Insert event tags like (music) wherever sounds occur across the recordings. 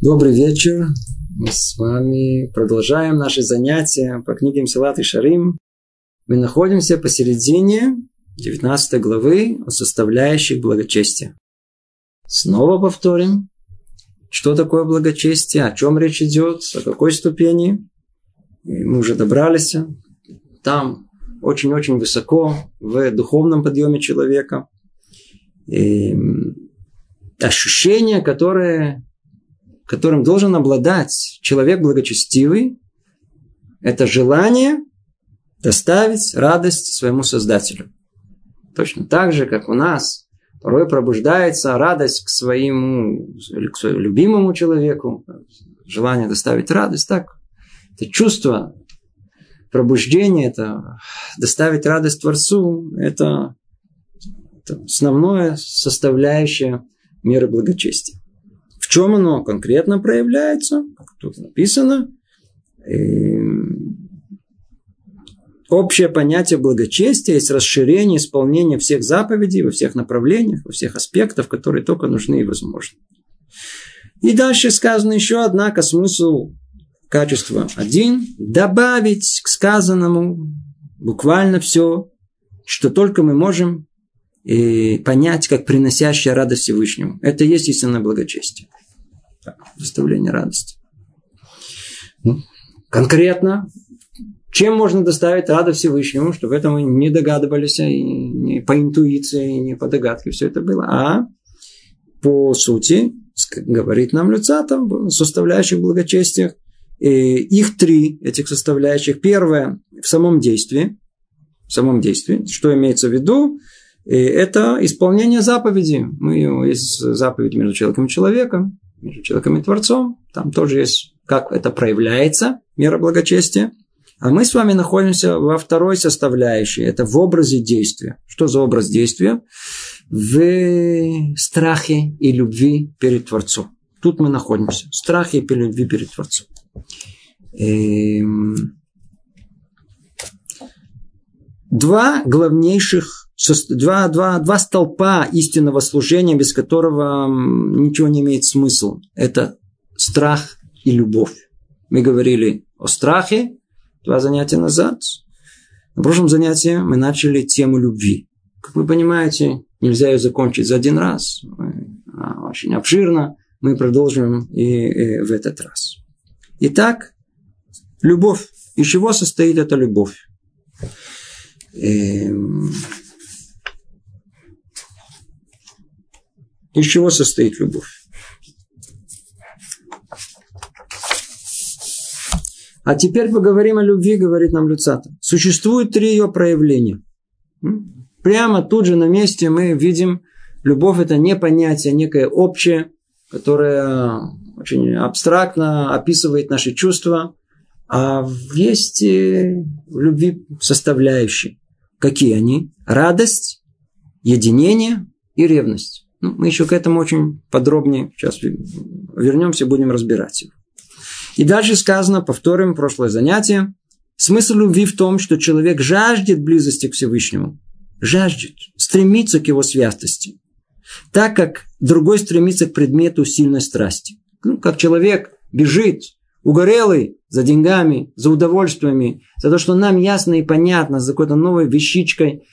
Добрый вечер. Мы с вами продолжаем наши занятия по книге Мсилат и Шарим. Мы находимся посередине 19 главы о составляющих благочестия. Снова повторим, что такое благочестие, о чем речь идет, о какой ступени. И мы уже добрались там очень-очень высоко в духовном подъеме человека. И ощущение, которое которым должен обладать человек благочестивый, это желание доставить радость своему Создателю. Точно так же, как у нас порой пробуждается радость к своему, к своему любимому человеку, желание доставить радость, так это чувство пробуждения, это доставить радость Творцу, это, это основное составляющее меры благочестия. В чем оно конкретно проявляется? Как тут написано. Общее понятие благочестия есть расширение исполнения всех заповедей во всех направлениях, во всех аспектах, которые только нужны и возможны. И дальше сказано еще, однако, смысл качества один. Добавить к сказанному буквально все, что только мы можем понять, как приносящая радость Всевышнему. Это есть истинное благочестие доставление радости. Ну, конкретно, чем можно доставить радость Всевышнему, чтобы в этом мы не догадывались, и не по интуиции, и не по догадке все это было, а по сути, говорит нам Люцатом, составляющих благочестиях, их три, этих составляющих. Первое, в самом действии, в самом действии, что имеется в виду, это исполнение заповеди. Мы, есть заповедь между человеком и человеком между человеком и Творцом. Там тоже есть, как это проявляется, мера благочестия. А мы с вами находимся во второй составляющей. Это в образе действия. Что за образ действия? В страхе и любви перед Творцом. Тут мы находимся. Страхе и любви перед Творцом. Эм... Два главнейших два, два, два столпа истинного служения, без которого ничего не имеет смысла. Это страх и любовь. Мы говорили о страхе два занятия назад. На прошлом занятии мы начали тему любви. Как вы понимаете, нельзя ее закончить за один раз. Очень обширно. Мы продолжим и, в этот раз. Итак, любовь. Из чего состоит эта любовь? Из чего состоит любовь? А теперь поговорим о любви, говорит нам Люцата. Существует три ее проявления. Прямо тут же на месте мы видим, любовь это не понятие, некое общее, которое очень абстрактно описывает наши чувства, а есть в любви составляющие. Какие они? Радость, единение и ревность. Ну, мы еще к этому очень подробнее сейчас вернемся, будем разбирать его. И дальше сказано, повторим прошлое занятие, смысл любви в том, что человек жаждет близости к Всевышнему, жаждет, стремится к его святости, так как другой стремится к предмету сильной страсти. Ну, как человек бежит, угорелый за деньгами, за удовольствиями, за то, что нам ясно и понятно, за какой-то новой вещичкой –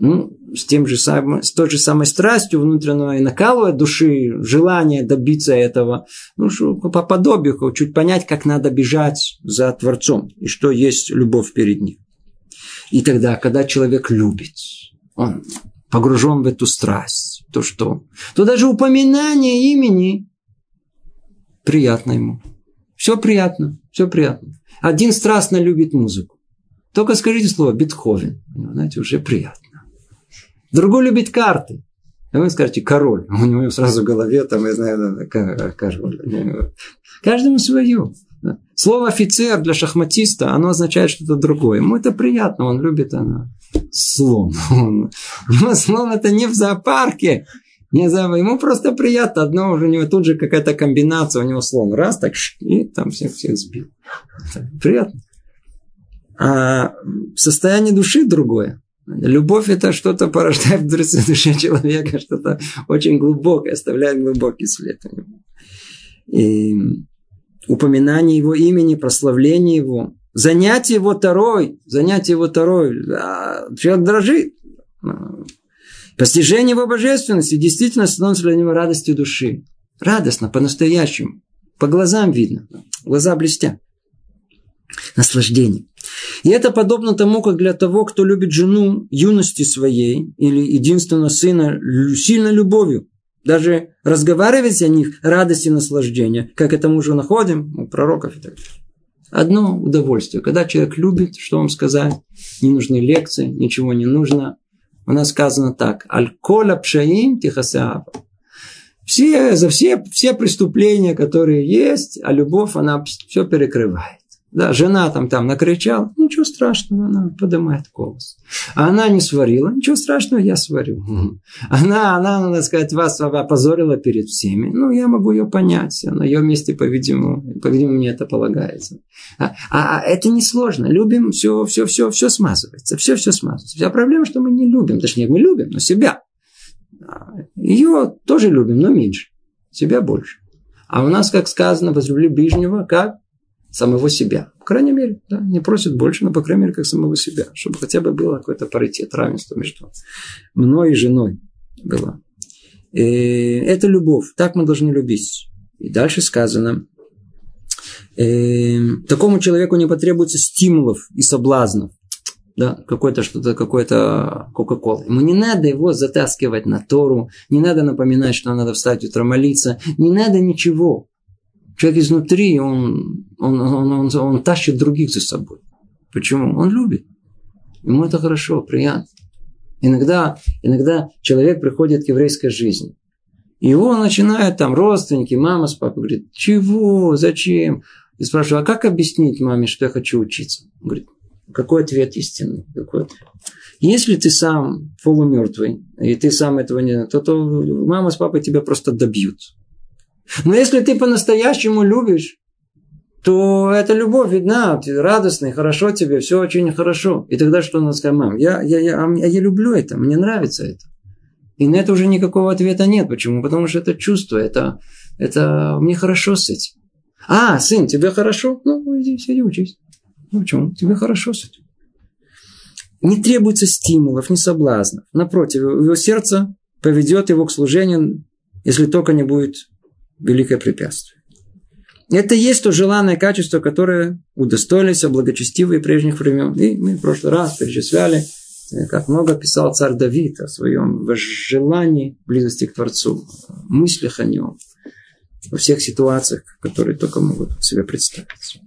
ну, с, тем же самым, с той же самой страстью внутренней накалывает души, желание добиться этого, ну, что, по подобию, чуть понять, как надо бежать за Творцом, и что есть любовь перед ним. И тогда, когда человек любит, он погружен в эту страсть, то что? То даже упоминание имени приятно ему. Все приятно, все приятно. Один страстно любит музыку. Только скажите слово Бетховен. Знаете, уже приятно. Другой любит карты. А вы скажете король. У него сразу в голове, там, я знаю, король. Каждому свое. Слово офицер для шахматиста, оно означает что-то другое. Ему это приятно, он любит оно. Слон. (laughs) Он, у слон это не в зоопарке. Не знаю, ему просто приятно. Одно у него тут же какая-то комбинация, у него слон. Раз, так, и там всех всех сбил. Приятно. А состояние души другое. Любовь это что-то порождает в душе человека, что-то очень глубокое, оставляет глубокий след и упоминание его имени, прославление его, занятие его второй, занятие его второй, человек дрожит. Постижение его божественности действительно становится для него радостью души. Радостно, по-настоящему. По глазам видно. Глаза блестят. Наслаждение. И это подобно тому, как для того, кто любит жену юности своей или единственного сына сильно любовью, даже разговаривать о них радость и наслаждение, как это мы уже находим у пророков и так далее. Одно удовольствие. Когда человек любит, что вам сказать, не нужны лекции, ничего не нужно. У нас сказано так. Аль-коля пшаим тихасеава. Все, за все, все преступления, которые есть, а любовь, она все перекрывает. Да, жена там, там накричала, ничего страшного, она поднимает голос. А она не сварила, ничего страшного, я сварю. Она, она, надо сказать, вас опозорила перед всеми. Ну, я могу ее понять. На ее месте, по-видимому, по-видимому, мне это полагается. А, а, а это несложно. Любим, все, все, все, все смазывается. Все, все смазывается. Вся проблема, что мы не любим. Точнее, мы любим, но себя. Ее тоже любим, но меньше. Себя больше. А у нас, как сказано, возлюбли ближнего, как? Самого себя. По крайней мере, да, не просит больше, но, по крайней мере, как самого себя. Чтобы хотя бы было какой-то паритет, равенство между мной и женой было. И это любовь. Так мы должны любить. И дальше сказано, э, такому человеку не потребуется стимулов и соблазнов. Да, какой-то что-то, какой-то Кока-Кола. Ему не надо его затаскивать на Тору, не надо напоминать, что надо встать утром молиться, не надо ничего. Человек изнутри, он, он, он, он, он тащит других за собой. Почему? Он любит. Ему это хорошо, приятно. Иногда, иногда человек приходит к еврейской жизни. И он начинает там, родственники, мама с папой, говорит, чего, зачем? И спрашиваю, а как объяснить маме, что я хочу учиться? Он говорит, какой ответ истинный? Какой ответ? Если ты сам полумертвый, и ты сам этого не... То, то мама с папой тебя просто добьют. Но если ты по-настоящему любишь, то эта любовь видна, ты радостный, хорошо тебе, все очень хорошо. И тогда что надо сказать, мам, я, я, я, я, я люблю это, мне нравится это. И на это уже никакого ответа нет. Почему? Потому что это чувство, это, это мне хорошо с этим. А, сын, тебе хорошо? Ну, иди, сиди, учись. Ну, почему? Тебе хорошо с этим. Не требуется стимулов, ни соблазнов. Напротив, его сердце поведет его к служению, если только не будет великое препятствие. Это есть то желанное качество, которое удостоились благочестивые прежних времен. И мы в прошлый раз перечисляли, э, как много писал царь Давид о своем желании близости к Творцу, мыслях о нем, во всех ситуациях, которые только могут себе представить.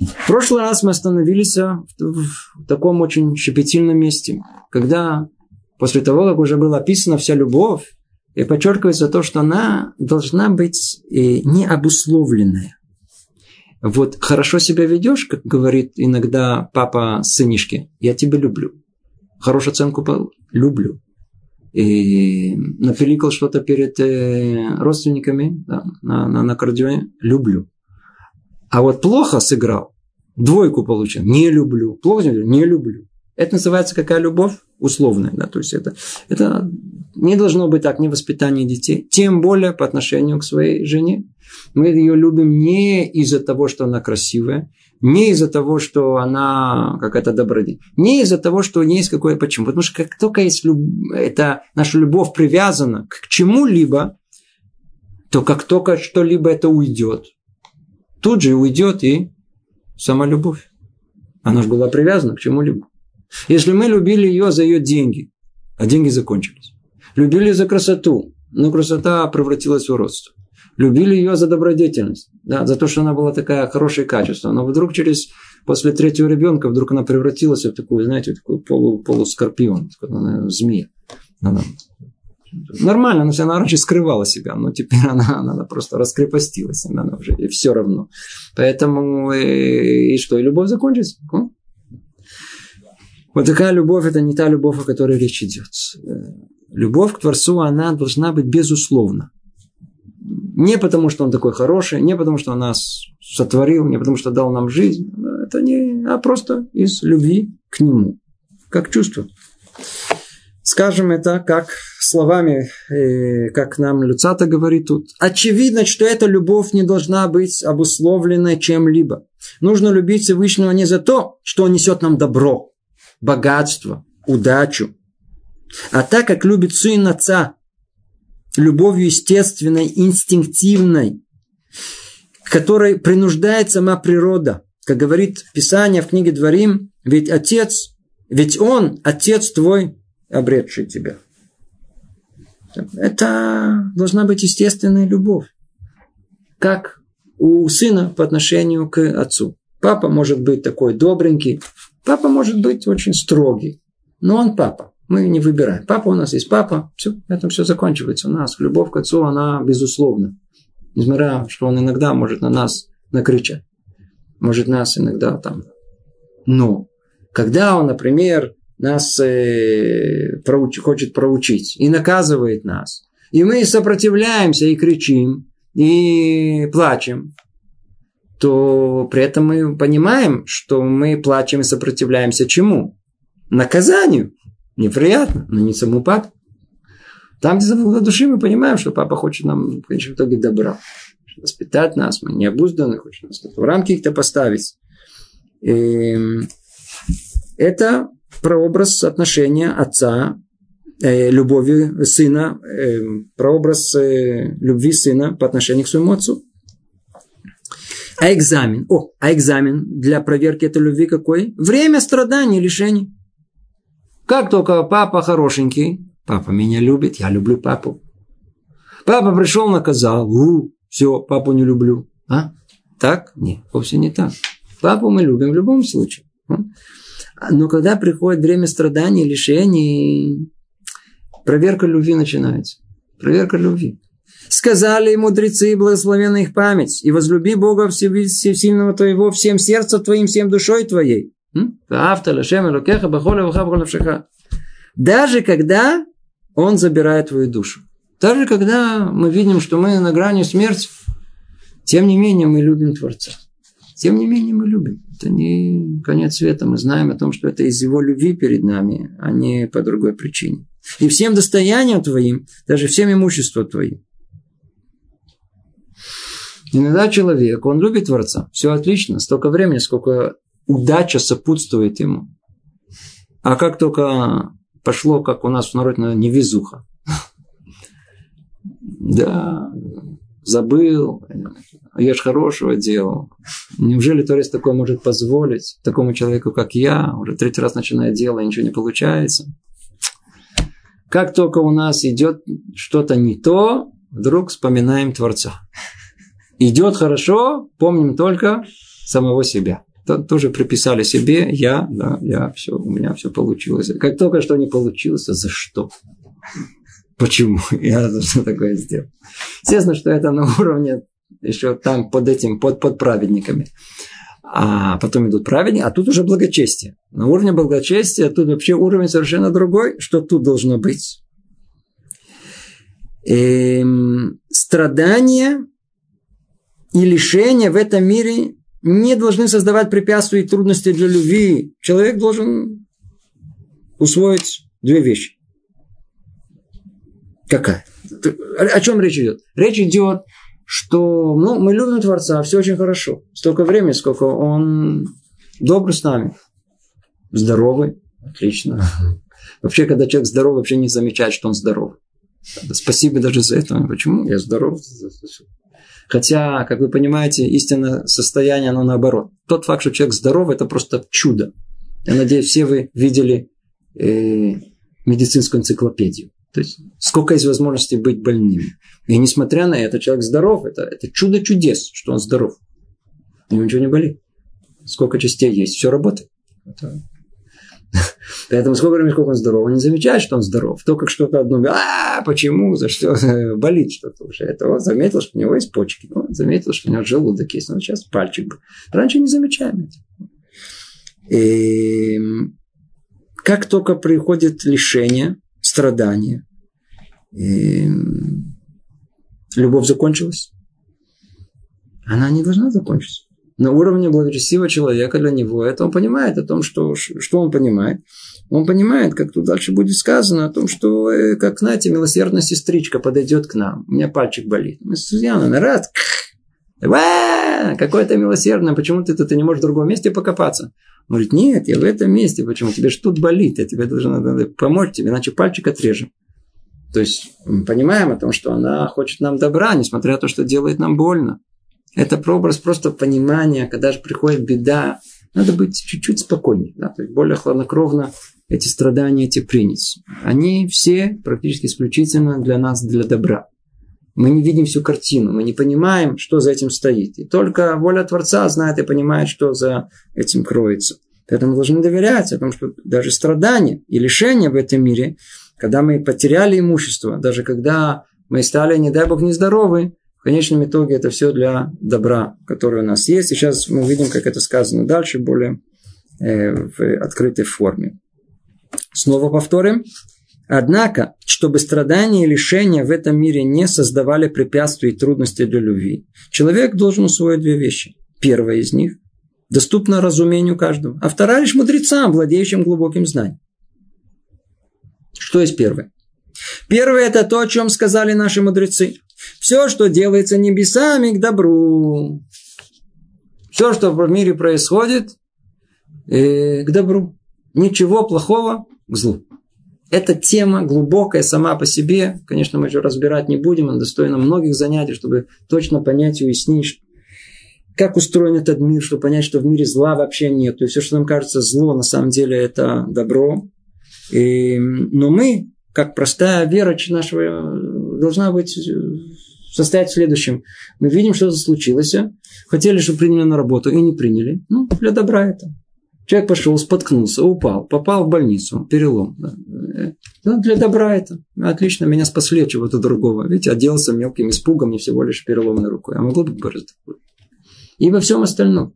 В прошлый раз мы остановились в таком очень щепетильном месте, когда после того, как уже была описана вся любовь, и подчеркивается то, что она должна быть э, необусловленная. Вот хорошо себя ведешь, как говорит иногда папа сынишке, я тебя люблю. Хорошую оценку по люблю. И напиликал что-то перед э, родственниками да, на, на, на аккордеоне, люблю. А вот плохо сыграл, двойку получил, не люблю. Плохо, не люблю. Это называется какая любовь? Условная. Да? То есть это, это не должно быть так ни воспитание детей, тем более по отношению к своей жене. Мы ее любим не из-за того, что она красивая, не из-за того, что она какая-то добродетель, не из-за того, что у нее есть какое почему. Потому что как только есть люб... это, наша любовь привязана к чему-либо, то как только что-либо это уйдет, тут же уйдет и сама любовь. Она же была привязана к чему-либо. Если мы любили ее за ее деньги, а деньги закончились. Любили за красоту, но красота превратилась в уродство. Любили ее за добродетельность, да, за то, что она была такая хорошее качество. Но вдруг через, после третьего ребенка, вдруг она превратилась в такую, знаете, такую полу, полускорпион, такую, змея. Она, нормально, она, она раньше скрывала себя, но теперь она, она просто раскрепостилась, она, она уже и все равно. Поэтому и, и что, и любовь закончится? Вот такая любовь, это не та любовь, о которой речь идет. Любовь к Творцу, она должна быть безусловна. Не потому, что он такой хороший, не потому, что он нас сотворил, не потому, что дал нам жизнь. Это не, а просто из любви к нему, как чувство. Скажем это, как словами, э, как нам Люцата говорит тут, очевидно, что эта любовь не должна быть обусловлена чем-либо. Нужно любить Всевышнего не за то, что он несет нам добро, богатство, удачу, а так, как любит сын отца, любовью естественной, инстинктивной, которой принуждает сама природа. Как говорит Писание в книге Дворим, ведь отец, ведь он, отец твой, обретший тебя. Это должна быть естественная любовь. Как у сына по отношению к отцу. Папа может быть такой добренький, папа может быть очень строгий, но он папа. Мы не выбираем. Папа у нас есть папа, все, на этом все заканчивается у нас. Любовь к отцу, она безусловна. Несмотря, что он иногда может на нас накричать. Может нас иногда там. Но, когда он, например, нас э, проуч, хочет проучить и наказывает нас, и мы сопротивляемся и кричим, и плачем, то при этом мы понимаем, что мы плачем и сопротивляемся чему? Наказанию. Неприятно, но не саму папу. Там, где забота души, мы понимаем, что папа хочет нам в конечном итоге добра. Воспитать нас, мы не обузданы, хочет нас в рамки какие-то поставить. И это прообраз отношения отца, э, любови сына, э, прообраз э, любви сына по отношению к своему отцу. А экзамен? О, а экзамен для проверки этой любви какой? Время страданий, лишений. Как только папа хорошенький, папа меня любит, я люблю папу. Папа пришел, наказал, у, все, папу не люблю. А? Так? Нет, вовсе не так. Папу мы любим в любом случае. Но когда приходит время страданий, лишений, проверка любви начинается. Проверка любви. Сказали мудрецы, благословенна их память, и возлюби Бога Всесильного твоего всем сердцем твоим, всем душой твоей. Даже когда он забирает твою душу. Даже когда мы видим, что мы на грани смерти, тем не менее мы любим Творца. Тем не менее мы любим. Это не конец света. Мы знаем о том, что это из его любви перед нами, а не по другой причине. И всем достоянием твоим, даже всем имуществом твоим. Иногда человек, он любит Творца, все отлично, столько времени, сколько удача сопутствует ему. А как только пошло, как у нас в народе, невезуха. (laughs) Да, забыл, ж хорошего делал. Неужели Творец такое может позволить такому человеку, как я, уже третий раз начинает дело, и ничего не получается? Как только у нас идет что-то не то, вдруг вспоминаем Творца. Идет хорошо, помним только самого себя тоже приписали себе, я, да, я, все, у меня все получилось. Как только что не получилось, за что? Почему? (laughs) Я что такое сделал? Естественно, что это на уровне еще там под этим, под, под праведниками. А потом идут праведники, а тут уже благочестие. На уровне благочестия тут вообще уровень совершенно другой, что тут должно быть. Эм, страдания и лишения в этом мире не должны создавать препятствия и трудности для любви. Человек должен усвоить две вещи. Какая? О чем речь идет? Речь идет, что ну, мы любим Творца, все очень хорошо. Столько времени, сколько он добрый с нами. Здоровый. Отлично. (laughs) Вообще, когда человек здоровый, вообще не замечает, что он здоровый. Спасибо даже за это. Почему? Я здоров. Хотя, как вы понимаете, истинное состояние, оно наоборот. Тот факт, что человек здоров, это просто чудо. Я надеюсь, все вы видели э, медицинскую энциклопедию. То есть, сколько есть возможностей быть больным. И несмотря на это, человек здоров. Это, это чудо чудес, что он здоров. У ничего не болит. Сколько частей есть, все работает. Это (laughs) Поэтому сколько времени, сколько он здоров, он не замечает, что он здоров. То, как что-то одно, а почему, за что, (laughs) болит что-то уже. Это он заметил, что у него есть почки, он заметил, что у него желудок есть, он сейчас пальчик. Раньше не замечаем это. И как только приходит лишение, страдание, любовь закончилась, она не должна закончиться. На уровне благочестивого человека для него это он понимает о том, что, что он понимает. Он понимает, как тут дальше будет сказано, о том, что, э, как, знаете, милосердная сестричка подойдет к нам. У меня пальчик болит. Мы с Яна, рад. Какое то милосердное, почему ты тут не можешь в другом месте покопаться? Он говорит, нет, я в этом месте, почему? Тебе же тут болит, я тебе должен помочь тебе, иначе пальчик отрежем. То есть мы понимаем о том, что она хочет нам добра, несмотря на то, что делает нам больно. Это прообраз просто понимания, когда же приходит беда, надо быть чуть-чуть спокойнее, да, то есть более хладнокровно эти страдания эти принять. Они все практически исключительно для нас, для добра. Мы не видим всю картину, мы не понимаем, что за этим стоит. И только воля Творца знает и понимает, что за этим кроется. Поэтому мы должны доверять о том, что даже страдания и лишения в этом мире – когда мы потеряли имущество, даже когда мы стали, не дай бог, нездоровы, конечном итоге это все для добра, которое у нас есть. И сейчас мы увидим, как это сказано дальше, более э, в открытой форме. Снова повторим. Однако, чтобы страдания и лишения в этом мире не создавали препятствий и трудностей для любви, человек должен усвоить две вещи. Первая из них доступна разумению каждого, а вторая лишь мудрецам, владеющим глубоким знанием. Что есть первое? Первое – это то, о чем сказали наши мудрецы. Все, что делается небесами, к добру. Все, что в мире происходит, э, к добру. Ничего плохого к злу. Эта тема глубокая сама по себе. Конечно, мы ее разбирать не будем. Она достойна многих занятий, чтобы точно понять и уяснить, как устроен этот мир, чтобы понять, что в мире зла вообще нет. И все, что нам кажется зло, на самом деле это добро. И, но мы, как простая вера нашего, должна быть состоять в следующем. Мы видим, что случилось. Хотели, чтобы приняли на работу, и не приняли. Ну, для добра это. Человек пошел, споткнулся, упал, попал в больницу, перелом. Да, для добра это. Отлично, меня спасли от чего-то другого. Видите, оделся мелким испугом и всего лишь переломной рукой. А могло быть гораздо хуже. И во всем остальном.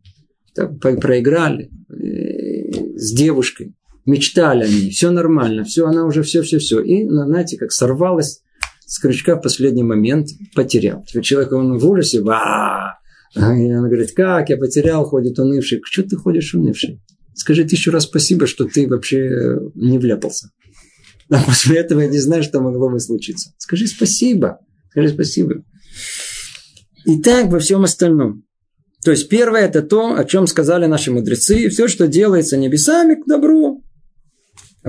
Так, проиграли с девушкой мечтали они, все нормально, все, она уже все-все-все. И, знаете, как сорвалась с крючка в последний момент, потерял. Теперь человек, он в ужасе, ва И она говорит, как я потерял, ходит унывший. Что ты ходишь унывший? Скажи тысячу раз спасибо, что ты вообще не вляпался. А после этого я не знаю, что могло бы случиться. Скажи спасибо. Скажи спасибо. И так во всем остальном. То есть первое это то, о чем сказали наши мудрецы. Все, что делается небесами, к добру.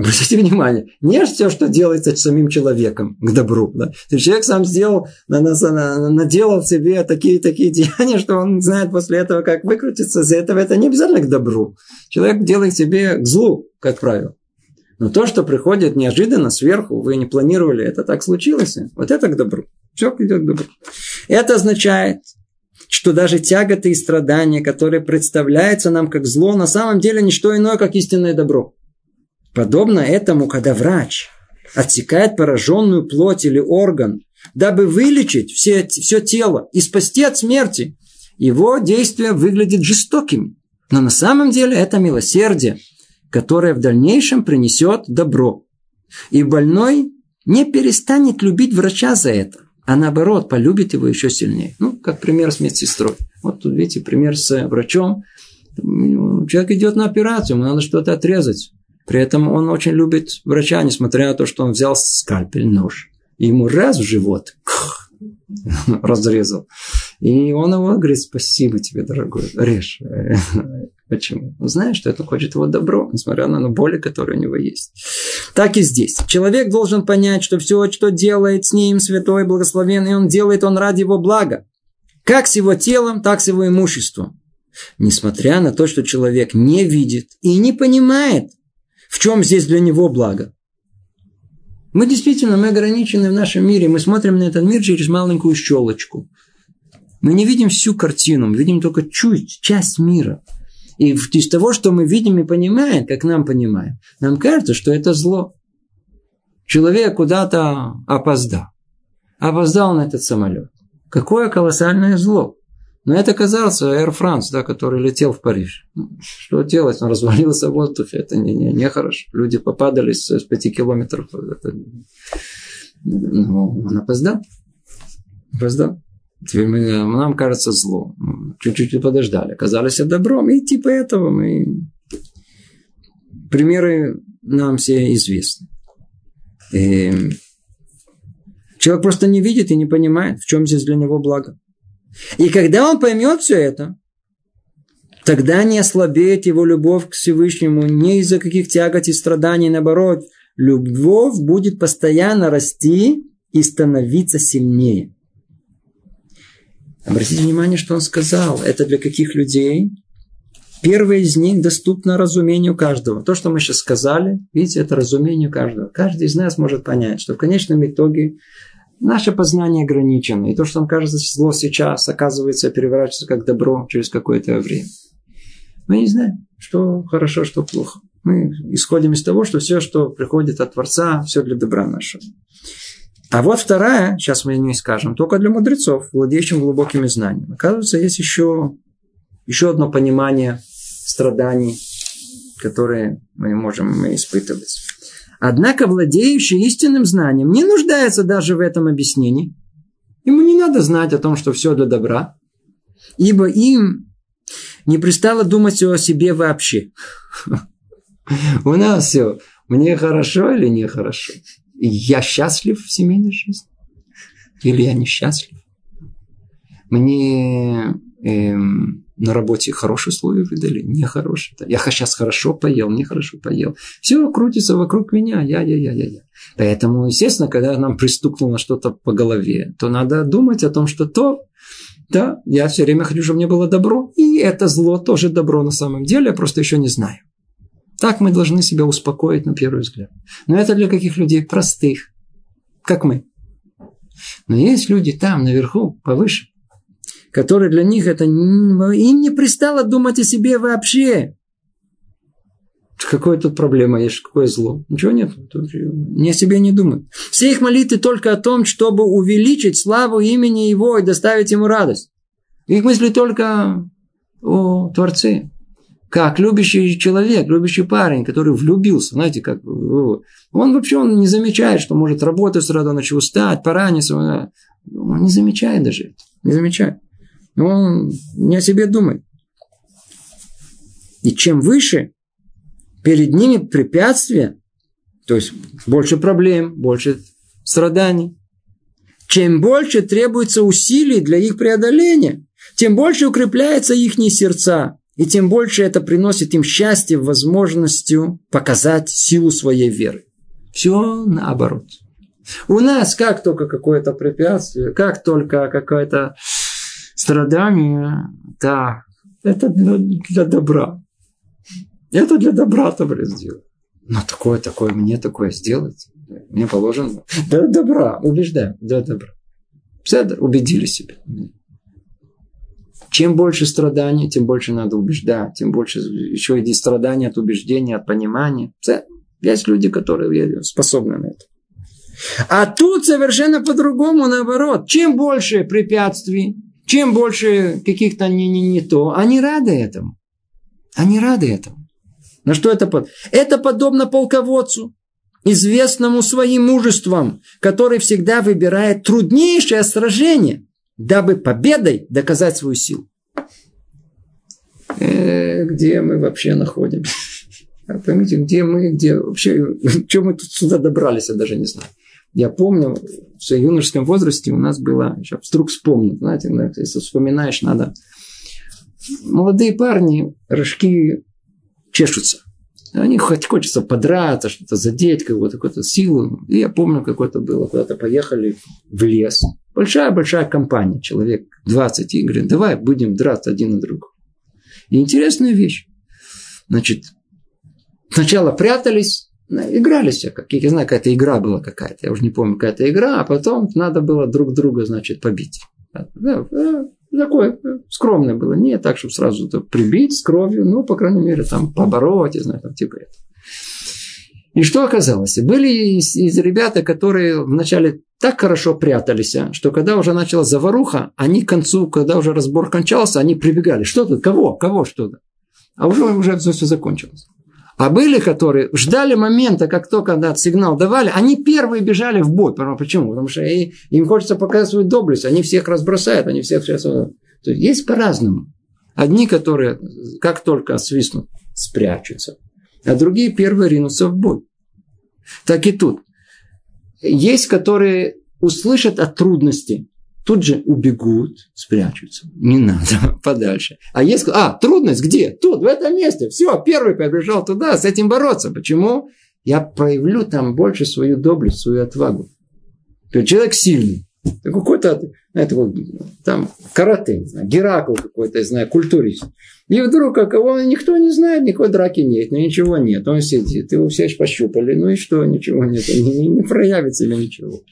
Обратите внимание, не все, что делается самим человеком к добру. Да? Человек сам сделал, наделал себе такие-такие деяния, что он знает после этого, как выкрутиться. За этого это не обязательно к добру. Человек делает себе к злу, как правило. Но то, что приходит неожиданно сверху, вы не планировали, это так случилось, вот это к добру. Все идет к добру. Это означает, что даже тяготы и страдания, которые представляются нам как зло, на самом деле не что иное, как истинное добро. Подобно этому, когда врач отсекает пораженную плоть или орган, дабы вылечить все, все тело и спасти от смерти, его действия выглядят жестокими. Но на самом деле это милосердие, которое в дальнейшем принесет добро. И больной не перестанет любить врача за это, а наоборот, полюбит его еще сильнее. Ну, как пример с медсестрой. Вот тут, видите, пример с врачом. Человек идет на операцию, ему надо что-то отрезать. При этом он очень любит врача, несмотря на то, что он взял скальпель, нож. И ему раз в живот (laughs) разрезал. И он его говорит, спасибо тебе, дорогой, режь. (laughs) Почему? Он знает, что это хочет его добро, несмотря на боли, которые у него есть. Так и здесь. Человек должен понять, что все, что делает с ним святой, благословенный, он делает он ради его блага. Как с его телом, так с его имуществом. Несмотря на то, что человек не видит и не понимает, в чем здесь для него благо? Мы действительно, мы ограничены в нашем мире, мы смотрим на этот мир через маленькую щелочку. Мы не видим всю картину, мы видим только чуть, часть мира. И из того, что мы видим и понимаем, как нам понимаем, нам кажется, что это зло. Человек куда-то опоздал. Опоздал на этот самолет. Какое колоссальное зло. Но это оказался Air France, да, который летел в Париж. Ну, что делать? Он развалился в воздухе. Это не, не, не хорошо. Люди попадали с, с 5 километров. Это... Ну, он опоздал. Опоздал. Теперь мы, нам кажется зло. Чуть-чуть подождали. Оказались добром. И типа этого мы... Примеры нам все известны. И человек просто не видит и не понимает, в чем здесь для него благо. И когда он поймет все это, тогда не ослабеет его любовь к Всевышнему не из-за каких тягот и страданий, наоборот, любовь будет постоянно расти и становиться сильнее. Обратите внимание, что он сказал. Это для каких людей? Первое из них доступно разумению каждого. То, что мы сейчас сказали, видите, это разумению каждого. Каждый из нас может понять, что в конечном итоге наше познание ограничено. И то, что нам кажется зло сейчас, оказывается, переворачивается как добро через какое-то время. Мы не знаем, что хорошо, что плохо. Мы исходим из того, что все, что приходит от Творца, все для добра нашего. А вот вторая, сейчас мы не скажем, только для мудрецов, владеющих глубокими знаниями. Оказывается, есть еще, еще одно понимание страданий, которые мы можем испытывать. Однако владеющий истинным знанием не нуждается даже в этом объяснении. Ему не надо знать о том, что все для добра, ибо им не пристало думать о себе вообще. (laughs) У нас все, мне хорошо или нехорошо я счастлив в семейной жизни? Или я несчастлив? Мне эм, на работе хорошие условия выдали, нехорошие. Я сейчас хорошо поел, нехорошо поел. Все крутится вокруг меня, я, я, я, я, я. Поэтому, естественно, когда нам пристукнуло что-то по голове, то надо думать о том, что то, да, я все время хочу, чтобы мне было добро, и это зло тоже добро на самом деле, я просто еще не знаю. Так мы должны себя успокоить на первый взгляд. Но это для каких людей простых, как мы. Но есть люди там, наверху, повыше, которые для них это... Им не пристало думать о себе вообще. Какая тут проблема есть, какое зло? Ничего нет. Не о себе не думают. Все их молитвы только о том, чтобы увеличить славу имени Его и доставить Ему радость. Их мысли только о Творце как любящий человек, любящий парень, который влюбился, знаете, как он вообще он не замечает, что может работать с утра ночи устать, пораниться, он не замечает даже это, не замечает. Он не о себе думает. И чем выше перед ними препятствия, то есть больше проблем, больше страданий, чем больше требуется усилий для их преодоления, тем больше укрепляются их сердца, и тем больше это приносит им счастье возможностью показать силу своей веры. Все наоборот. У нас как только какое-то препятствие, как только какое-то страдание, да, это для, для добра. Это для добра Тавры сделать. Но такое, такое, мне такое сделать, мне положено. Для добра, убеждаем, для добра. Все убедили себя. Чем больше страданий, тем больше надо убеждать, тем больше еще иди страдания от убеждения, от понимания. Есть люди, которые способны на это. А тут совершенно по-другому, наоборот. Чем больше препятствий, чем больше каких-то не, не, не то, они рады этому. Они рады этому. На что это под? Это подобно полководцу, известному своим мужеством, который всегда выбирает труднейшее сражение – дабы победой доказать свою силу. Э, где мы вообще находимся? (laughs) А поймите, где мы, где вообще, (laughs) чем мы тут сюда добрались, я даже не знаю. Я помню, в юношеском возрасте у нас было, сейчас вдруг вспомню, знаете, если вспоминаешь, надо... Молодые парни, рожки чешутся. Они хоть хочется подраться, что-то задеть, кого-то, какую-то силу. И я помню, какое-то было, куда-то поехали в лес. Большая-большая компания, человек 20, и говорит, давай будем драться один на другого. И интересная вещь. Значит, сначала прятались, игрались, как я знаю, какая-то игра была какая-то, я уже не помню, какая-то игра, а потом надо было друг друга, значит, побить. Да, такое скромное было, не так, чтобы сразу это прибить с кровью, но, по крайней мере, там побороть, я знаю, там типа это. И что оказалось? Были из, из ребята, которые вначале так хорошо прятались, а, что когда уже началась заваруха, они к концу, когда уже разбор кончался, они прибегали. Что тут? Кого? Кого что-то? А уже, уже все, все закончилось. А были, которые ждали момента, как только да, сигнал давали, они первые бежали в бой. Почему? Потому что им хочется показать свою доблесть. Они всех разбросают, они всех сейчас... То есть, есть по-разному. Одни, которые, как только свистнут, спрячутся. А другие первые ринутся в бой. Так и тут. Есть, которые услышат о трудности, тут же убегут, спрячутся. Не надо, (laughs) подальше. А есть, а, трудность где? Тут, в этом месте. Все, первый побежал туда, с этим бороться. Почему? Я проявлю там больше свою доблесть, свою отвагу. Человек сильный. Какой-то, знаете, вот, там, карате, не знаю, Геракл какой-то, я знаю, культурист. И вдруг, как его никто не знает, никакой драки нет, ну ничего нет. Он сидит, его все пощупали, ну и что, ничего нет, не, не проявится или ничего.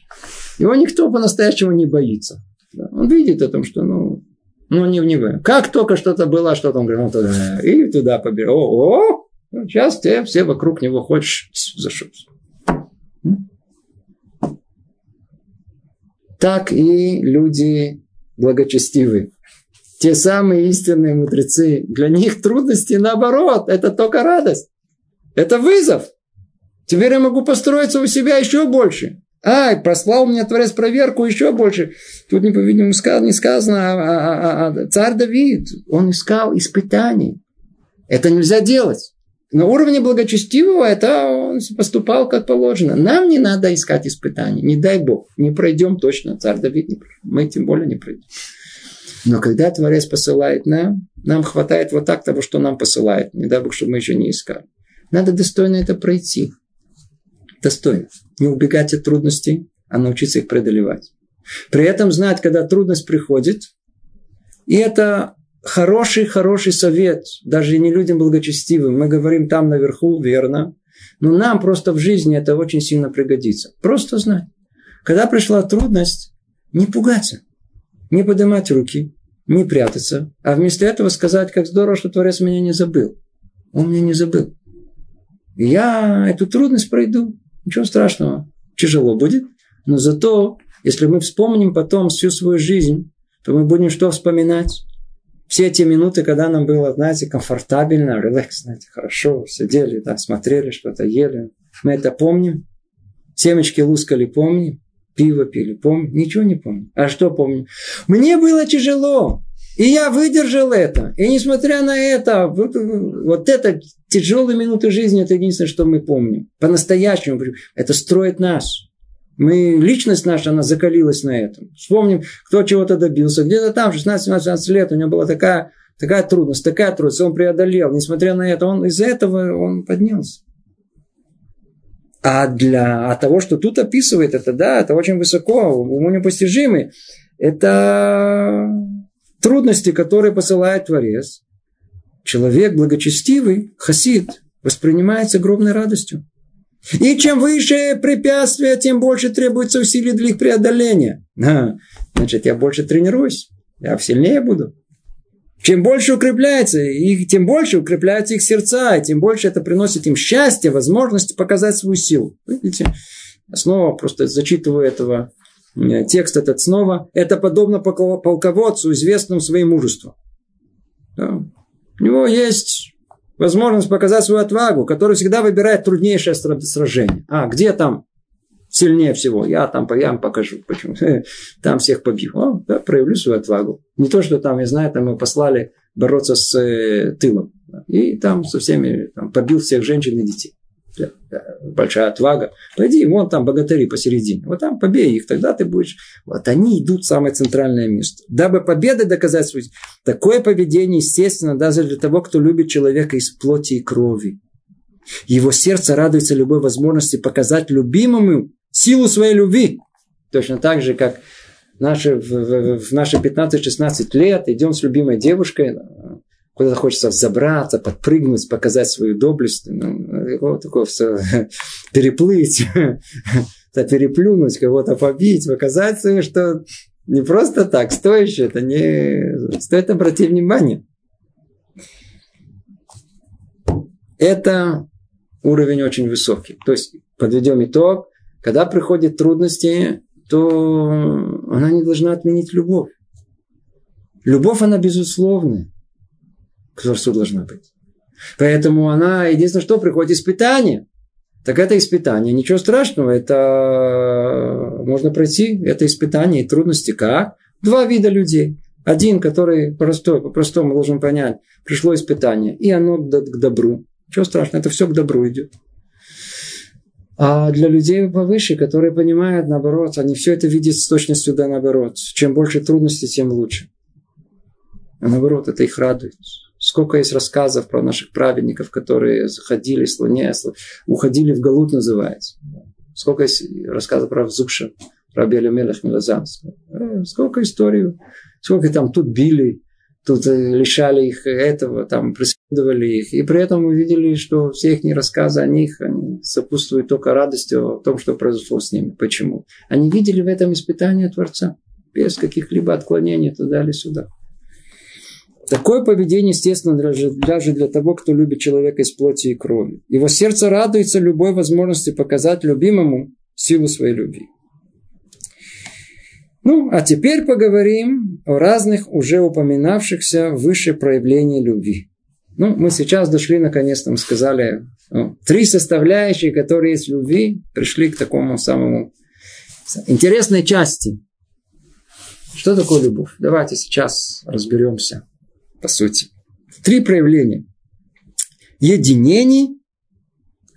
Его никто по-настоящему не боится. Да. Он видит о том, что, ну, ну, не в Как только что-то было, что-то он говорит, ну, туда, и туда побежал. О, о, сейчас те все вокруг него хочешь зашибся. Так и люди благочестивые. Те самые истинные мудрецы. Для них трудности наоборот. Это только радость. Это вызов. Теперь я могу построиться у себя еще больше. А, послал мне Творец проверку еще больше. Тут, не, по-видимому, не сказано, а, а, а, а, царь Давид, он искал испытаний. Это нельзя делать. На уровне благочестивого это он поступал как положено. Нам не надо искать испытаний. Не дай Бог. Не пройдем точно. Царь Давид не пройдем. Мы тем более не пройдем. Но когда Творец посылает нам, нам хватает вот так того, что нам посылает. Не дай Бог, чтобы мы еще не искали. Надо достойно это пройти. Достойно не убегать от трудностей, а научиться их преодолевать. При этом знать, когда трудность приходит, и это хороший-хороший совет, даже не людям благочестивым. Мы говорим там наверху, верно, но нам просто в жизни это очень сильно пригодится. Просто знать. Когда пришла трудность, не пугаться, не поднимать руки, не прятаться, а вместо этого сказать, как здорово, что Творец меня не забыл. Он меня не забыл. Я эту трудность пройду. Ничего страшного. Тяжело будет. Но зато, если мы вспомним потом всю свою жизнь, то мы будем что вспоминать? Все те минуты, когда нам было, знаете, комфортабельно, релакс, знаете, хорошо, сидели, да, смотрели, что-то ели. Мы это помним. Семечки лускали, помним. Пиво пили, помним. Ничего не помню. А что помню? Мне было тяжело. И я выдержал это. И несмотря на это, вот, вот это тяжелые минуты жизни, это единственное, что мы помним. По-настоящему. Это строит нас. Мы, личность наша, она закалилась на этом. Вспомним, кто чего-то добился. Где-то там, 16-17 лет, у него была такая, такая трудность, такая трудность. Он преодолел. Несмотря на это, он из-за этого он поднялся. А для а того, что тут описывает это, да, это очень высоко, уму непостижимый. Это трудности, которые посылает Творец, человек благочестивый, хасид, воспринимает с огромной радостью. И чем выше препятствия, тем больше требуется усилий для их преодоления. А, значит, я больше тренируюсь, я сильнее буду. Чем больше укрепляется, и тем больше укрепляются их сердца, и тем больше это приносит им счастье, возможность показать свою силу. Видите, снова просто зачитываю этого текст этот снова, это подобно полководцу, известному своим мужеством. Да. У него есть возможность показать свою отвагу, который всегда выбирает труднейшее сражение. А, где там сильнее всего? Я там я вам покажу, почему. (laughs) Там всех побью. О, да, проявлю свою отвагу. Не то, что там, я знаю, там мы послали бороться с э, тылом. И там со всеми там, побил всех женщин и детей большая отвага. Пойди, вон там богатыри посередине. Вот там побей их, тогда ты будешь... Вот они идут в самое центральное место. Дабы победы доказать свою... Такое поведение, естественно, даже для того, кто любит человека из плоти и крови. Его сердце радуется любой возможности показать любимому силу своей любви. Точно так же, как наши, в, в, в наши 15-16 лет идем с любимой девушкой, Куда-то хочется забраться, подпрыгнуть, показать свою доблесть. Ну, вот такое все (laughs) переплыть, (laughs) переплюнуть, кого-то побить, показать, что не просто так, стоящее, это не... Стоит обратить внимание. Это уровень очень высокий. То есть, подведем итог, когда приходят трудности, то она не должна отменить любовь. Любовь, она безусловная к Творцу должна быть. Поэтому она, единственное, что приходит испытание. Так это испытание, ничего страшного, это можно пройти, это испытание и трудности как? Два вида людей. Один, который простой, по-простому должен понять, пришло испытание, и оно к добру. Ничего страшного, это все к добру идет. А для людей повыше, которые понимают, наоборот, они все это видят с точностью да наоборот. Чем больше трудностей, тем лучше. А наоборот, это их радует. Сколько есть рассказов про наших праведников, которые заходили, слоне, уходили в Галут, называется. Сколько есть рассказов про Зукша, про Белюмелех Милазанского. Э, сколько историй. Сколько там тут били, тут э, лишали их этого, там преследовали их. И при этом увидели, что все их рассказы о них они сопутствуют только радостью о том, что произошло с ними. Почему? Они видели в этом испытание Творца. Без каких-либо отклонений туда или сюда. Такое поведение, естественно, даже, даже для того, кто любит человека из плоти и крови. Его сердце радуется любой возможности показать любимому силу своей любви. Ну, а теперь поговорим о разных уже упоминавшихся выше проявлениях любви. Ну, мы сейчас дошли, наконец-то, мы сказали, ну, три составляющие, которые есть любви, пришли к такому самому интересной части. Что такое любовь? Давайте сейчас разберемся по сути. Три проявления. Единение,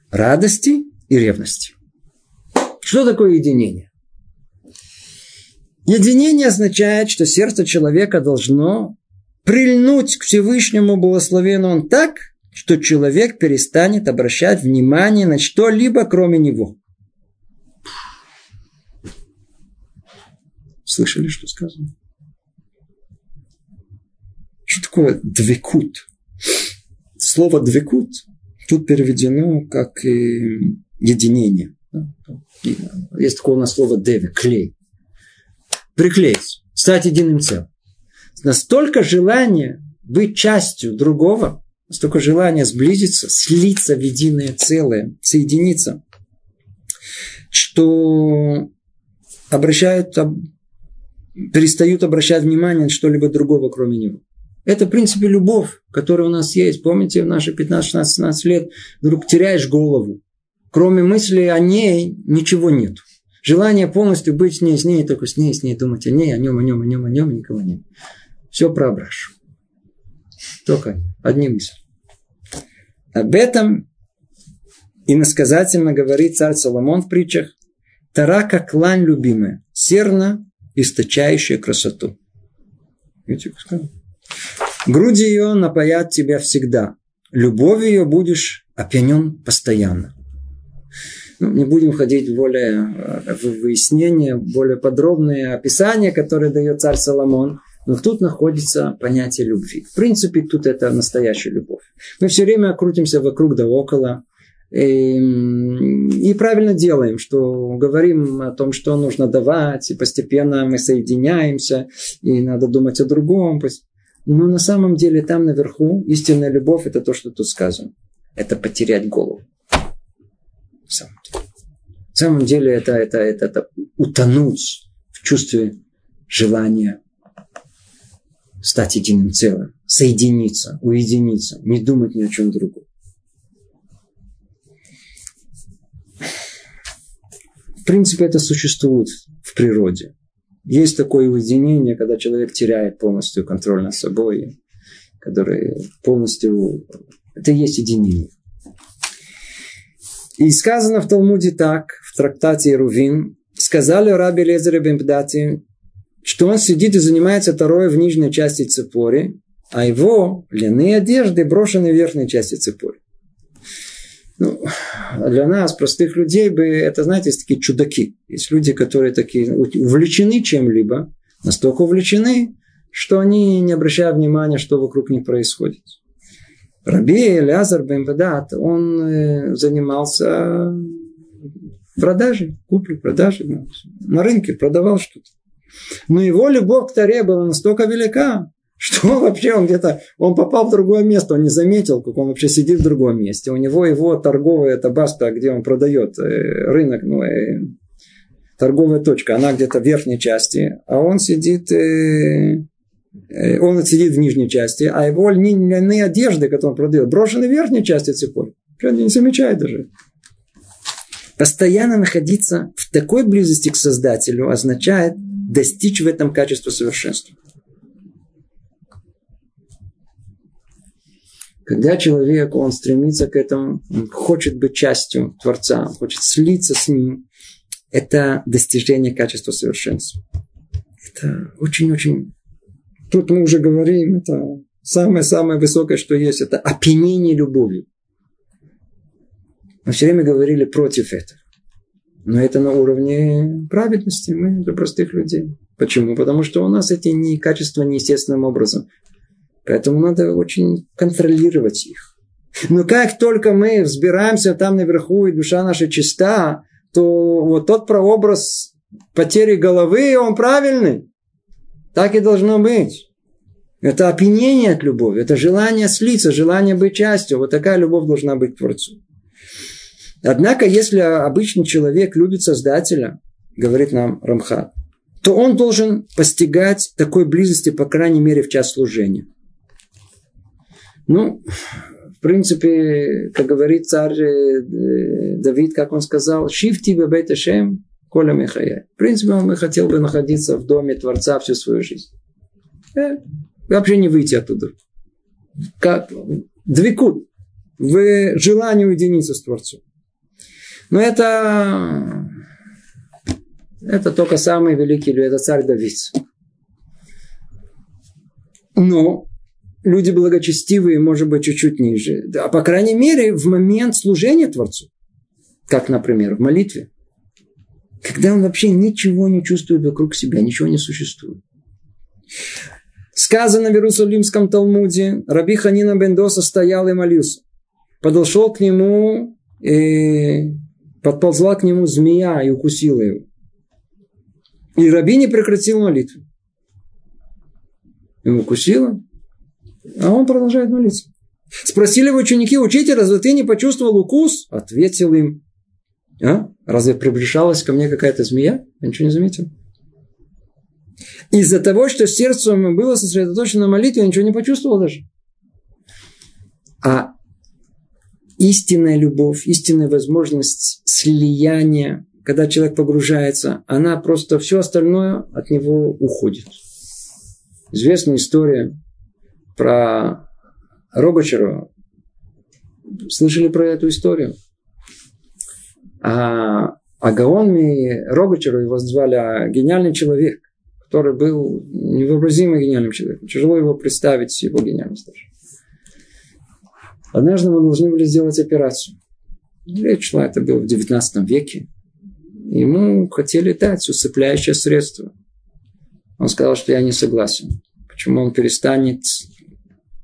радости и ревности. Что такое единение? Единение означает, что сердце человека должно прильнуть к Всевышнему он так, что человек перестанет обращать внимание на что-либо, кроме него. Слышали, что сказано? Что такое двекут? Слово двекут тут переведено как единение. Есть такое у нас слово деви, клей. Приклеить, стать единым целым. Настолько желание быть частью другого, настолько желание сблизиться, слиться в единое целое, соединиться, что обращают, перестают обращать внимание на что-либо другого, кроме него. Это, в принципе, любовь, которая у нас есть. Помните, в наши 15, 16, 17 лет вдруг теряешь голову. Кроме мысли о ней ничего нет. Желание полностью быть с ней, с ней, только с ней, с ней, думать о ней, о нем, о нем, о нем, о нем, никого нет. Все проображ. Только одни мысли. Об этом иносказательно говорит царь Соломон в притчах. Тара как лань любимая, серна, источающая красоту. Видите, как сказано? Груди ее напоят тебя всегда. Любовью ее будешь опьянен постоянно. Ну, не будем ходить в более э, в выяснения, более подробные описания, которые дает царь Соломон. Но тут находится понятие любви. В принципе, тут это настоящая любовь. Мы все время крутимся вокруг да около. И, и правильно делаем, что говорим о том, что нужно давать, и постепенно мы соединяемся, и надо думать о другом. Но на самом деле там наверху истинная любовь это то, что тут сказано. Это потерять голову. В самом деле, в самом деле это, это, это, это утонуть в чувстве желания стать единым целым, соединиться, уединиться, не думать ни о чем другом. В принципе, это существует в природе. Есть такое уединение, когда человек теряет полностью контроль над собой, который полностью... Это и есть единение. И сказано в Талмуде так, в трактате Рувин, сказали Раби Лезере Бемпдати, что он сидит и занимается тарой в нижней части цепори, а его ляные одежды брошены в верхней части цепори. Ну, для нас, простых людей, бы это, знаете, такие чудаки. Есть люди, которые такие увлечены чем-либо, настолько увлечены, что они не обращают внимания, что вокруг них происходит. Раби Лязар Бембедат, он э, занимался продажей, куплей, продажей. На рынке продавал что-то. Но его любовь к Таре была настолько велика, что вообще он где-то, он попал в другое место, он не заметил, как он вообще сидит в другом месте. У него его торговая эта баста, где он продает э, рынок, ну, э, торговая точка, она где-то в верхней части, а он сидит э, он сидит в нижней части, а его льняные одежды, которые он продает, брошены в верхней части цепой. Он не замечает даже. Постоянно находиться в такой близости к Создателю означает достичь в этом качества совершенства. Когда человек, он стремится к этому, он хочет быть частью Творца, он хочет слиться с ним, это достижение качества совершенства. Это очень-очень... Тут мы уже говорим, это самое-самое высокое, что есть, это опьянение любовью. Мы все время говорили против этого. Но это на уровне праведности. Мы для простых людей. Почему? Потому что у нас эти не качества неестественным образом. Поэтому надо очень контролировать их. Но как только мы взбираемся там наверху, и душа наша чиста, то вот тот прообраз потери головы, он правильный. Так и должно быть. Это опьянение от любови, это желание слиться, желание быть частью. Вот такая любовь должна быть к Творцу. Однако, если обычный человек любит Создателя, говорит нам Рамхат, то он должен постигать такой близости, по крайней мере, в час служения. Ну, в принципе, как говорит царь э, Давид, как он сказал, «Шив тебе бейт Ашем, коля мехая». В принципе, он хотел бы находиться в доме Творца всю свою жизнь. Э, вообще не выйти оттуда. Как двикут в желании уединиться с Творцом. Но это, это только самый великий, это царь Давид. Но люди благочестивые, может быть, чуть-чуть ниже. А по крайней мере, в момент служения Творцу. Как, например, в молитве. Когда он вообще ничего не чувствует вокруг себя, ничего не существует. Сказано в Иерусалимском Талмуде, Раби Ханина Бендоса стоял и молился. Подошел к нему и подползла к нему змея и укусила его. И Раби не прекратил молитву. Его укусила, а он продолжает молиться. Спросили его ученики, учитель, разве ты не почувствовал укус? Ответил им, а? Разве приближалась ко мне какая-то змея? Я ничего не заметил. Из-за того, что сердце было сосредоточено на молитве, я ничего не почувствовал даже. А истинная любовь, истинная возможность слияния, когда человек погружается, она просто все остальное от него уходит. Известная история про Рогачева. Слышали про эту историю? А, а Гаон Рогачеру его звали а гениальный человек, который был невообразимо гениальным человеком. Тяжело его представить, его гениальность даже. Однажды мы должны были сделать операцию. Речь шла, это было в 19 веке. Ему хотели дать усыпляющее средство. Он сказал, что я не согласен. Почему он перестанет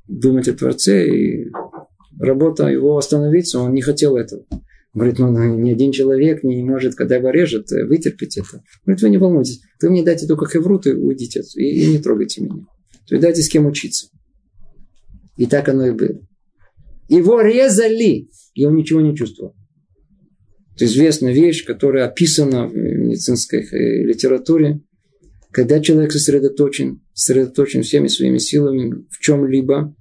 думать о Творце и работа его остановиться, он не хотел этого. Говорит, ну, ни один человек не может, когда его режет, вытерпеть это. Говорит, вы не волнуйтесь, вы мне дайте только хеврут и уйдите, и, и не трогайте меня. То есть дайте с кем учиться. И так оно и было. Его резали, и он ничего не чувствовал. Это известная вещь, которая описана в медицинской э, литературе. Когда человек сосредоточен, сосредоточен всеми своими силами в чем-либо,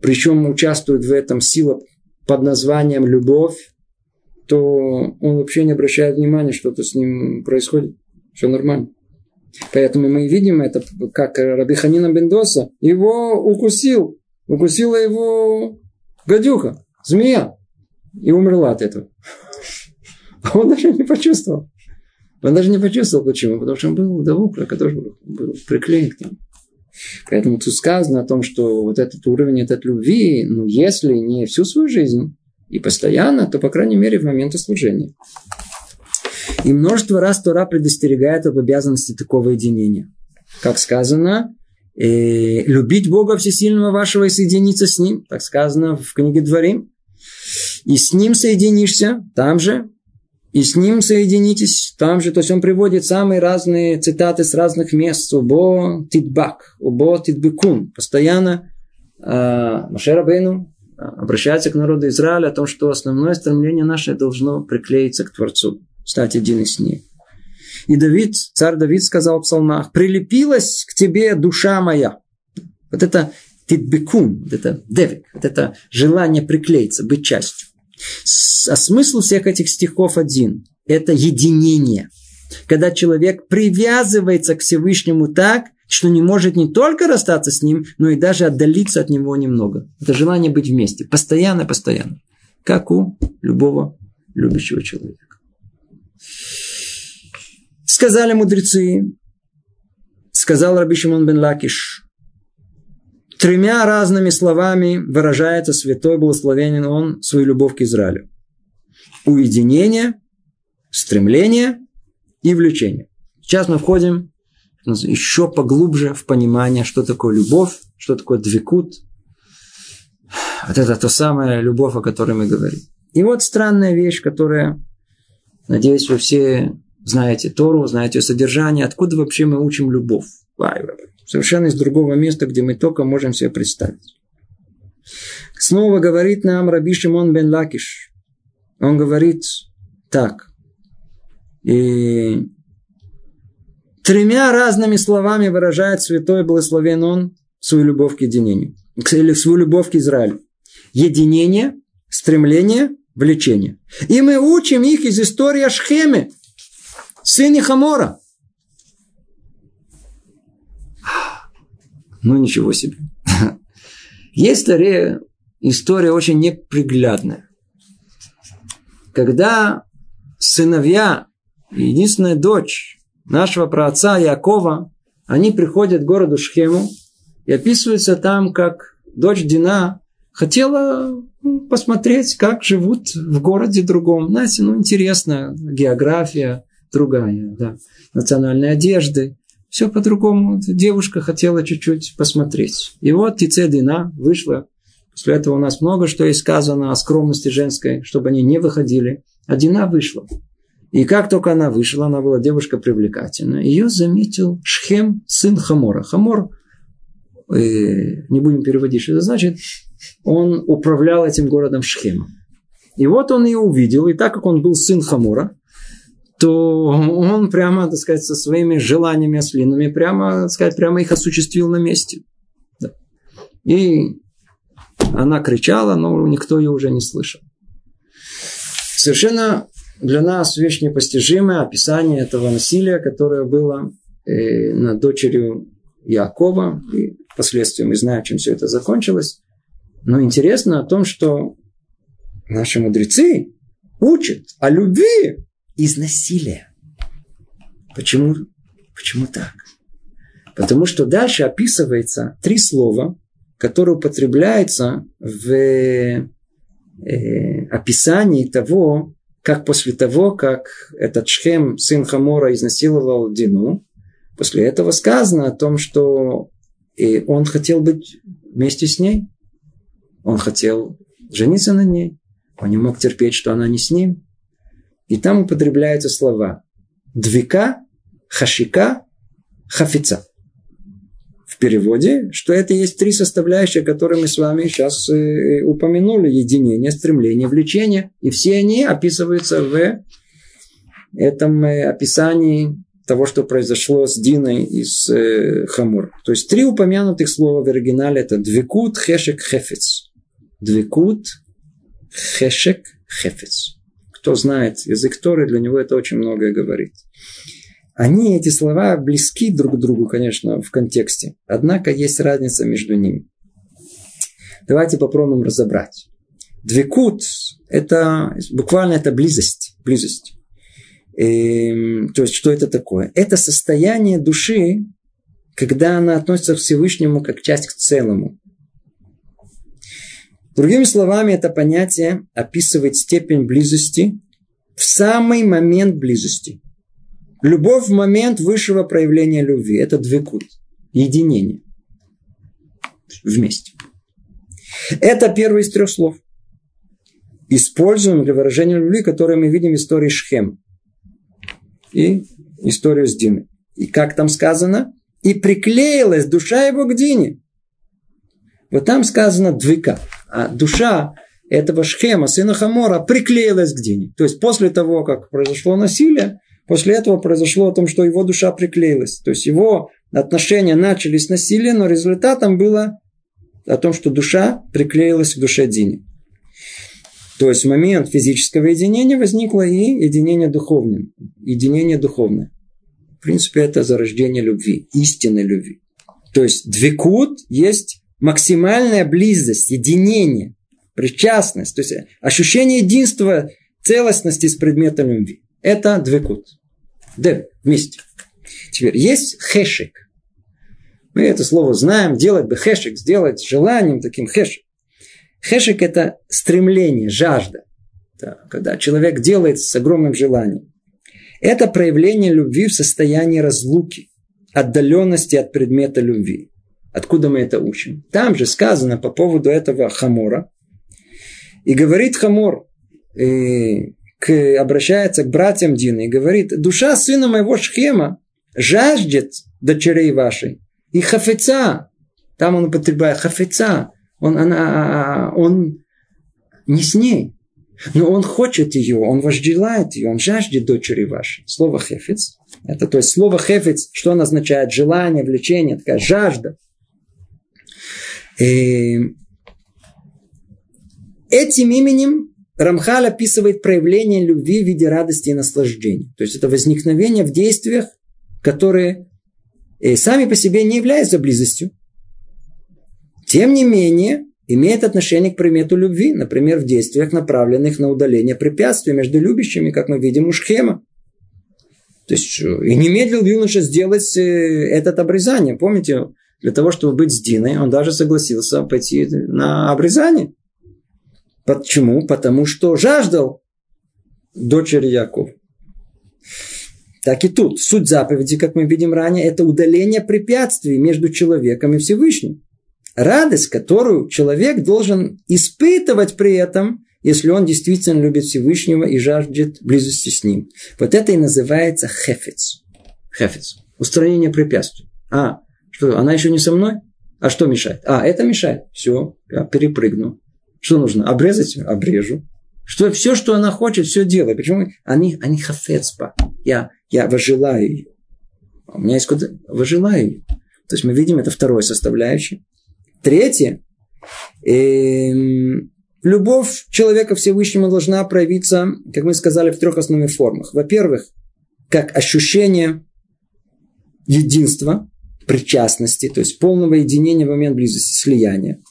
причем участвует в этом сила под названием любовь, то он вообще не обращает внимания, что-то с ним происходит. Все нормально. Поэтому мы видим это, как Раби Ханина Бендоса его укусил. Укусила его гадюка, змея. И умерла от этого. (laughs) А он даже не почувствовал. Он даже не почувствовал, почему. Потому что он был давук, который был приклеен к нему. Поэтому тут сказано о том, что вот этот уровень, этот любви, ну, если не всю свою жизнь и постоянно, то, по крайней мере, в моменты служения. И множество раз Тора предостерегает об обязанности такого единения. Как сказано, э, любить Бога Всесильного вашего и соединиться с Ним. Так сказано в книге Дворим. И с Ним соединишься, там же, и с ним соединитесь там же. То есть он приводит самые разные цитаты с разных мест. Убо титбак, убо титбекун. Постоянно э, Машера Бейну обращается к народу Израиля о том, что основное стремление наше должно приклеиться к Творцу, стать единым с ним. И Давид, царь Давид сказал в псалмах, «Прилепилась к тебе душа моя». Вот это титбекун, вот это девик, вот это желание приклеиться, быть частью. А смысл всех этих стихов один. Это единение. Когда человек привязывается к Всевышнему так, что не может не только расстаться с ним, но и даже отдалиться от него немного. Это желание быть вместе. Постоянно, постоянно. Как у любого любящего человека. Сказали мудрецы, сказал Раби Шимон бен Лакиш, тремя разными словами выражается святой благословенен он свою любовь к Израилю. Уединение, стремление и влечение. Сейчас мы входим еще поглубже в понимание, что такое любовь, что такое двикут. Вот это то самая любовь, о которой мы говорим. И вот странная вещь, которая, надеюсь, вы все знаете Тору, знаете содержание, откуда вообще мы учим любовь. Совершенно из другого места, где мы только можем себе представить. Снова говорит нам Раби Шимон бен Лакиш. Он говорит так. И тремя разными словами выражает святой благословен он свою любовь к единению. Или свою любовь к Израилю. Единение, стремление, влечение. И мы учим их из истории о Шхеме, сыне Хамора. Ну, ничего себе. Есть история очень неприглядная. Когда сыновья, единственная дочь нашего праотца Якова, они приходят к городу Шхему и описываются там, как дочь Дина хотела ну, посмотреть, как живут в городе другом. Знаете, ну интересно, география другая, да, национальные одежды, все по-другому. Девушка хотела чуть-чуть посмотреть. И вот Тице Дина вышла. После этого у нас много что есть сказано о скромности женской, чтобы они не выходили. А Дина вышла. И как только она вышла, она была девушка привлекательная, ее заметил Шхем, сын Хамора. Хамор, э, не будем переводить, что это значит, он управлял этим городом Шхемом. И вот он ее увидел, и так как он был сын Хамора, то он прямо, так сказать, со своими желаниями ослиными, прямо, так сказать, прямо их осуществил на месте. Да. И она кричала, но никто ее уже не слышал. Совершенно для нас вещь непостижимая описание этого насилия, которое было э, над дочерью Якова. И впоследствии мы знаем, чем все это закончилось. Но интересно о том, что наши мудрецы учат о любви из насилия. Почему? Почему так? Потому что дальше описывается три слова, которые употребляются в э, описании того, как после того, как этот Шхем, сын Хамора, изнасиловал Дину, после этого сказано о том, что и э, он хотел быть вместе с ней. Он хотел жениться на ней. Он не мог терпеть, что она не с ним. И там употребляются слова двика, хашика, хафица. В переводе, что это есть три составляющие, которые мы с вами сейчас э, упомянули. Единение, стремление, влечение. И все они описываются в этом э, описании того, что произошло с Диной из э, Хамур. То есть три упомянутых слова в оригинале это двикут, хешек, хефец. Двикут, хешек, хефец кто знает язык Торы, для него это очень многое говорит. Они, эти слова, близки друг к другу, конечно, в контексте. Однако есть разница между ними. Давайте попробуем разобрать. Двекут – это буквально это близость. близость. И, эм, то есть, что это такое? Это состояние души, когда она относится к Всевышнему как часть к целому. Другими словами, это понятие описывает степень близости в самый момент близости. Любовь в момент высшего проявления любви. Это двекут. Единение. Вместе. Это первый из трех слов. Используем для выражения любви, которое мы видим в истории Шхем. И историю с Диной. И как там сказано? И приклеилась душа его к Дине. Вот там сказано двика. А душа этого Шхема, сына Хамора, приклеилась к Дине. То есть после того, как произошло насилие, после этого произошло о том, что его душа приклеилась. То есть его отношения начались с насилия, но результатом было о том, что душа приклеилась к душе Дини. То есть в момент физического единения возникло и единение духовное. Единение духовное. В принципе, это зарождение любви, истинной любви. То есть двекут есть максимальная близость, единение, причастность, то есть ощущение единства, целостности с предметом любви. Это двекут. Д вместе. Теперь есть хешек. Мы это слово знаем, делать бы хешек, сделать желанием таким хешек. Хешек – это стремление, жажда. Да, когда человек делает с огромным желанием. Это проявление любви в состоянии разлуки, отдаленности от предмета любви. Откуда мы это учим? Там же сказано по поводу этого хамора. И говорит хамор, и к, обращается к братьям Дины и говорит, душа сына моего Шхема жаждет дочерей вашей. И хафеца, там он употребляет хафеца, он, она, он не с ней, но он хочет ее, он вожделает ее, он жаждет дочери вашей. Слово хефец. Это то есть слово хефец, что оно означает? Желание, влечение, такая жажда. И этим именем Рамхаль описывает проявление любви в виде радости и наслаждения. То есть это возникновение в действиях, которые э, сами по себе не являются близостью, тем не менее, имеет отношение к предмету любви, например, в действиях, направленных на удаление препятствий между любящими, как мы видим у Шхема. То есть, и не медлил юноша сделать э, это обрезание. Помните, для того, чтобы быть с Диной, он даже согласился пойти на обрезание. Почему? Потому что жаждал дочери Яков. Так и тут. Суть заповеди, как мы видим ранее, это удаление препятствий между человеком и Всевышним радость, которую человек должен испытывать при этом, если он действительно любит Всевышнего и жаждет близости с ним. Вот это и называется хефец. Хефец. Устранение препятствий. А, что, она еще не со мной? А что мешает? А, это мешает. Все, я перепрыгну. Что нужно? Обрезать? Обрежу. Что, все, что она хочет, все делай. Почему? Они, они хафецпа. Я, я вожелаю ее. У меня есть куда... Вожелаю ее. То есть мы видим, это второе составляющее. Третье. Эм, любовь человека Всевышнему должна проявиться, как мы сказали, в трех основных формах. Во-первых, как ощущение единства, причастности, то есть полного единения в момент близости, слияния.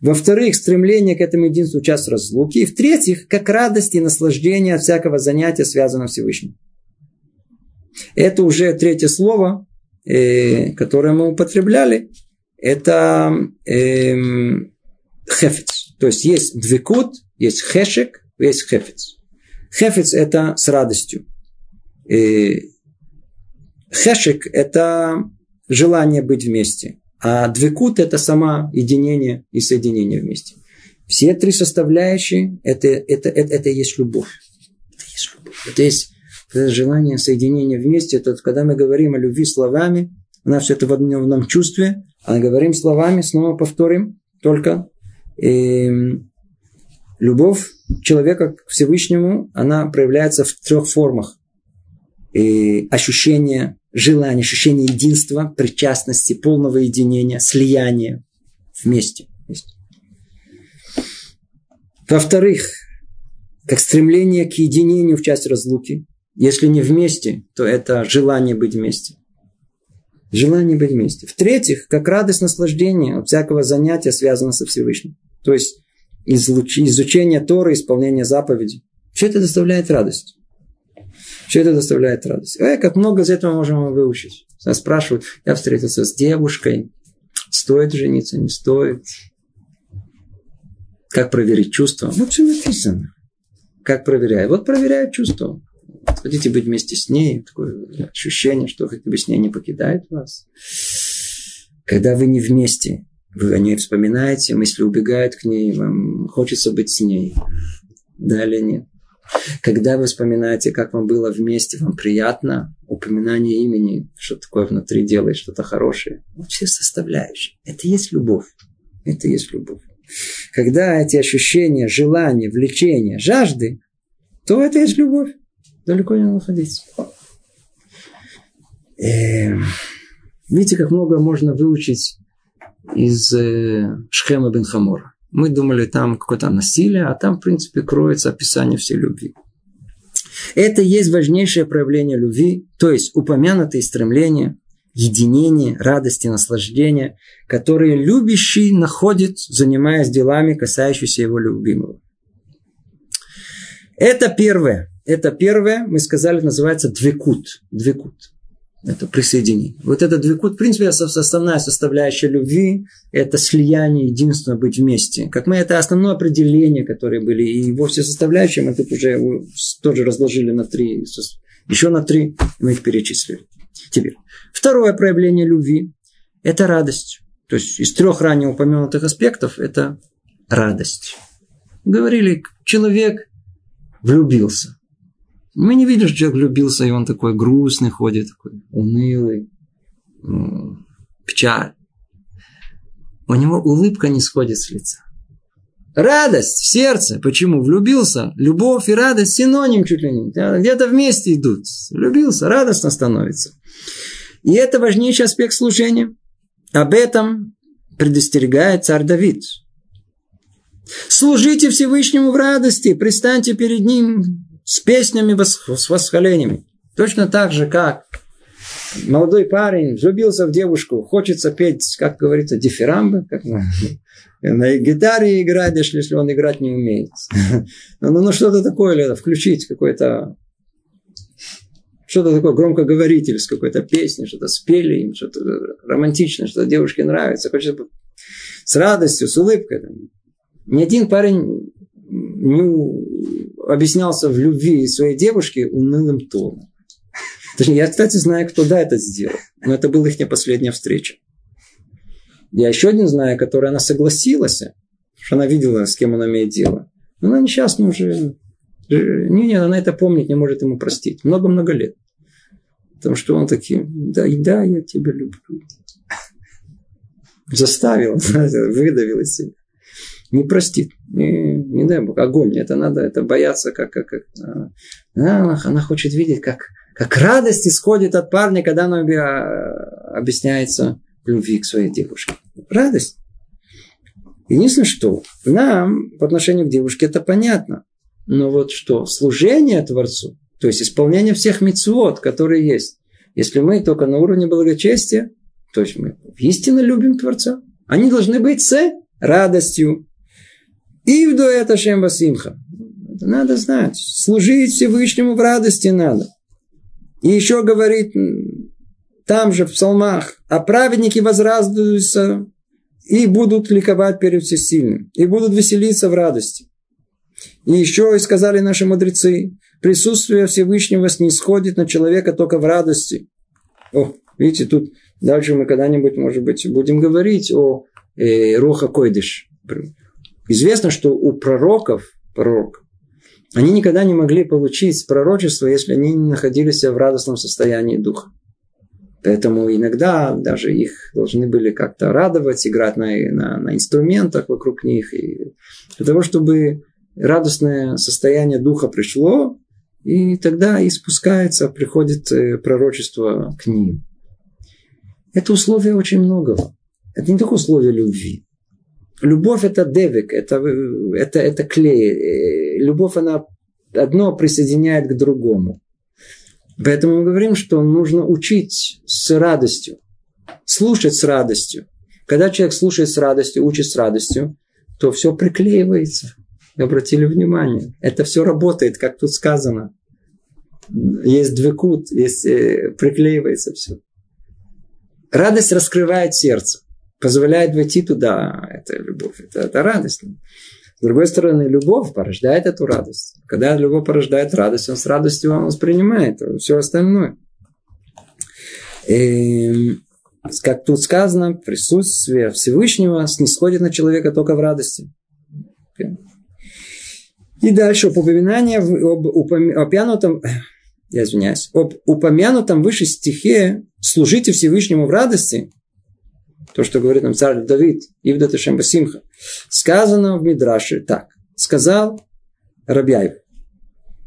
Во-вторых, стремление к этому единству час разлуки. И в-третьих, как радость и наслаждение от всякого занятия, связанного с Всевышним. Это уже третье слово, э, которое мы употребляли это эм, хефец. То есть есть двекут, есть хешек, есть хефец. Хефец – это с радостью. И хешек – это желание быть вместе. А двекут – это сама единение и соединение вместе. Все три составляющие это, – это, это, это есть любовь. Это есть любовь. Это есть желание соединения вместе. Это когда мы говорим о любви словами, у нас все это в одном чувстве, а говорим словами, снова повторим, только э, любовь человека к Всевышнему, она проявляется в трех формах. И ощущение желания, ощущение единства, причастности, полного единения, слияния вместе. вместе. Во-вторых, как стремление к единению в часть разлуки. Если не вместе, то это желание быть вместе. Желание быть вместе. В-третьих, как радость наслаждения от всякого занятия, связанного со Всевышним. То есть изучение Торы, исполнение заповедей. Все это доставляет радость. Все это доставляет радость. Эй, как много из этого можем выучить. Нас спрашивают, я встретился с девушкой, стоит жениться, не стоит. Как проверить чувства? Ну, все написано. Как проверяю? Вот проверяю чувства. Хотите быть вместе с ней, такое ощущение, что хотя бы с ней не покидает вас. Когда вы не вместе, вы о ней вспоминаете, мысли убегают к ней, вам хочется быть с ней. Да или нет? Когда вы вспоминаете, как вам было вместе, вам приятно, упоминание имени, что такое внутри делает, что-то хорошее. Вот все составляющие. Это есть любовь. Это есть любовь. Когда эти ощущения, желания, влечения, жажды, то это есть любовь далеко не находиться. Эм, Видите, как много можно выучить из э, Шхема бен Хамора. Мы думали, там какое-то насилие, а там, в принципе, кроется описание всей любви. Это есть важнейшее проявление любви, то есть упомянутые стремления, единение, радости, наслаждения, которые любящий находит, занимаясь делами, касающимися его любимого. Это первое. Это первое, мы сказали, называется двекут. Двекут. Это присоединение. Вот этот двекут, в принципе, основная составляющая любви – это слияние, единство, быть вместе. Как мы, это основное определение, которые были. И его все составляющие мы тут уже тоже разложили на три, еще на три, мы их перечислили. Теперь, второе проявление любви – это радость. То есть, из трех ранее упомянутых аспектов – это радость. Говорили, человек влюбился. Мы не видим, что человек влюбился, и он такой грустный ходит, такой унылый, печаль. У него улыбка не сходит с лица. Радость в сердце. Почему? Влюбился. Любовь и радость синоним чуть ли не. Где-то вместе идут. Влюбился, радостно становится. И это важнейший аспект служения. Об этом предостерегает царь Давид. Служите Всевышнему в радости, пристаньте перед Ним с песнями, с восхвалениями. Точно так же, как молодой парень влюбился в девушку, хочется петь, как говорится, дифирамбы, как (laughs) на гитаре играть, если он играть не умеет. (laughs) Ну, ну, ну что-то такое, или включить какой-то что-то такое громкоговоритель с какой-то песней, что-то спели им, что-то романтичное, что девушке нравится, хочется с радостью, с улыбкой. Ни один парень не объяснялся в любви своей девушке унылым тоном. Я, кстати, знаю, кто да это сделал. Но это была их не последняя встреча. Я еще один знаю, которая она согласилась, что она видела, с кем она имеет дело. Но она несчастна уже. Не, не, она это помнит, не может ему простить. Много-много лет. Потому что он таким, да, и да, я тебя люблю. Заставил, (laughs) выдавил из себя не простит. Не, не дай Бог. Огонь. Это надо, это бояться, как, как, как а, она, она хочет видеть, как, как радость исходит от парня, когда она объясняется любви к своей девушке. Радость. Единственное, что нам по отношению к девушке это понятно. Но вот что, служение Творцу, то есть исполнение всех мецвод, которые есть, если мы только на уровне благочестия, то есть мы истинно любим Творца, они должны быть с радостью, Ивду это Шемба Симха. Надо знать. Служить Всевышнему в радости надо. И еще говорит там же в псалмах, а праведники возрадуются и будут ликовать перед всесильным, и будут веселиться в радости. И еще и сказали наши мудрецы, присутствие Всевышнего снисходит на человека только в радости. О, видите, тут дальше мы когда-нибудь, может быть, будем говорить о э, Роха Койдыш. Известно, что у пророков, пророк, они никогда не могли получить пророчество, если они не находились в радостном состоянии духа. Поэтому иногда даже их должны были как-то радовать, играть на, на, на инструментах вокруг них. И для того, чтобы радостное состояние духа пришло, и тогда и спускается, приходит э, пророчество к ним. Это условие очень многого. Это не только условие любви. Любовь это девик, это, это, это клей. Любовь, она одно присоединяет к другому. Поэтому мы говорим, что нужно учить с радостью, слушать с радостью. Когда человек слушает с радостью, учит с радостью, то все приклеивается. Обратили внимание. Это все работает, как тут сказано. Есть двекут, есть, э, приклеивается все. Радость раскрывает сердце позволяет войти туда, это любовь, это, это радость. С другой стороны, любовь порождает эту радость. Когда любовь порождает радость, он с радостью он воспринимает все остальное. И, как тут сказано, присутствие Всевышнего снисходит на человека только в радости. И дальше упоминание об упомянутом, я извиняюсь, об упомянутом выше стихе «служите Всевышнему в радости» то, что говорит нам царь Давид, Ивда Ташем Басимха, сказано в Мидраше так. Сказал Рабьяев,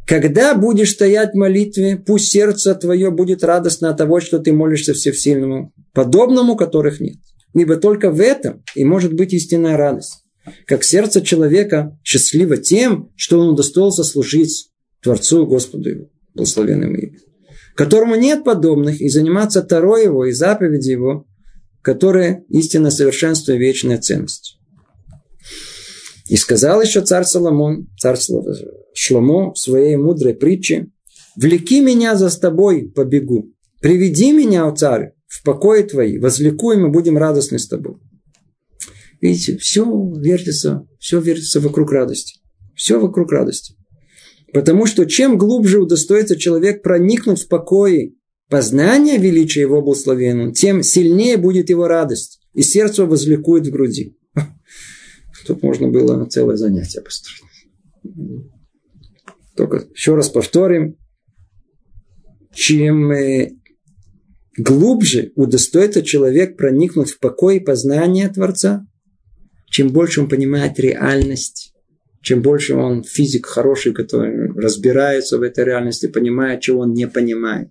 Когда будешь стоять в молитве, пусть сердце твое будет радостно от того, что ты молишься Всесильному, подобному которых нет. Ибо только в этом и может быть истинная радость. Как сердце человека счастливо тем, что он удостоился служить Творцу Господу его, благословенному имя, которому нет подобных, и заниматься Тарой его и заповеди его, которые истинно совершенство и вечная ценность. И сказал еще царь Соломон, царь Шломо в своей мудрой притче, «Влеки меня за тобой, побегу. Приведи меня, о царь, в покое твои, возлеку, и будем радостны с тобой». Видите, все вертится, все вертится вокруг радости. Все вокруг радости. Потому что чем глубже удостоится человек проникнуть в покое познания величия его благословенного, тем сильнее будет его радость, и сердце возликует в груди. (laughs) Тут можно было целое занятие построить. Только еще раз повторим, чем э, глубже удостоится человек проникнуть в покой и познание Творца, чем больше он понимает реальность, чем больше он физик хороший, который разбирается в этой реальности, понимает, чего он не понимает.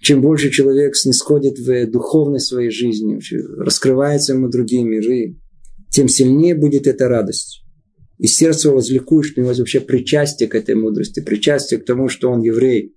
Чем больше человек снисходит в духовной своей жизни, раскрывается ему другие миры, тем сильнее будет эта радость. И сердце возликует, что у него вообще причастие к этой мудрости, причастие к тому, что он еврей.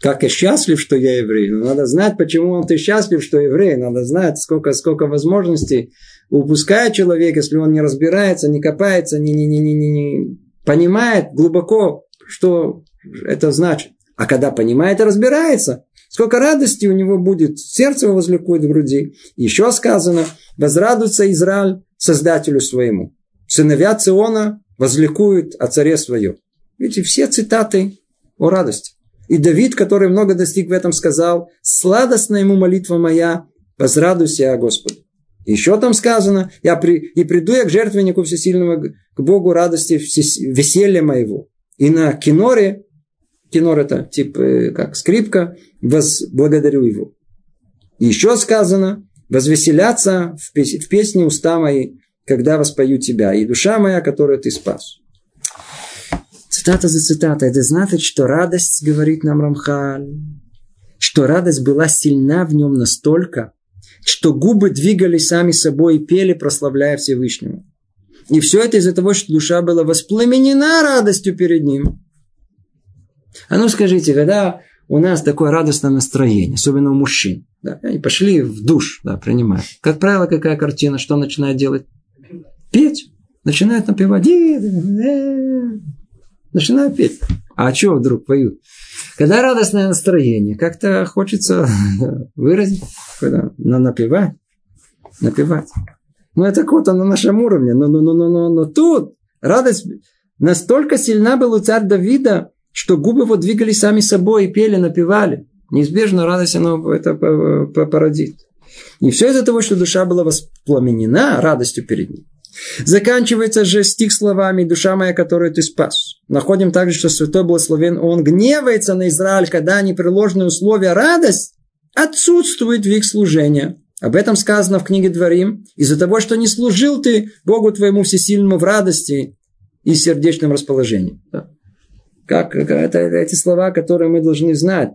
Как я счастлив, что я еврей. Но надо знать, почему он ты счастлив, что еврей. Надо знать, сколько, сколько возможностей упускает человек, если он не разбирается, не копается, не, не, не, не, не понимает глубоко, что это значит. А когда понимает и разбирается, сколько радости у него будет, сердце его возликует в груди. Еще сказано, возрадуется Израиль Создателю своему. Сыновья Циона возликуют о царе своем. Видите, все цитаты о радости. И Давид, который много достиг в этом, сказал, «Сладостна ему молитва моя, возрадуйся я Господу». Еще там сказано, я при, «И приду я к жертвеннику всесильного, к Богу радости веселья моего». И на киноре Кинор это типа как скрипка. Благодарю его. Еще сказано, возвеселяться в, пес- в песне уста мои, когда воспою тебя, и душа моя, которую ты спас. Цитата за цитатой. Это значит, что радость, говорит нам Рамхаль, что радость была сильна в нем настолько, что губы двигались сами собой и пели, прославляя Всевышнего. И все это из-за того, что душа была воспламенена радостью перед ним. А ну скажите, когда у нас такое радостное настроение, особенно у мужчин, да, они пошли в душ, да, принимают. Как правило, какая картина, что начинает делать? Петь. Начинает напевать. Начинают петь. А что вдруг поют? Когда радостное настроение, как-то хочется (laughs) выразить, когда напевать. Напевать. Ну, это круто на нашем уровне. Но, но, но, но, но, но тут радость настолько сильна была у царя Давида, что губы его двигались сами собой и пели, напевали. Неизбежно радость оно это породит. И все из-за того, что душа была воспламенена радостью перед ним. Заканчивается же стих словами «Душа моя, которую ты спас». Находим также, что Святой Благословен, он гневается на Израиль, когда непреложные условия радость отсутствует в их служении. Об этом сказано в книге Дворим. Из-за того, что не служил ты Богу твоему всесильному в радости и сердечном расположении. Как, это, эти слова, которые мы должны знать.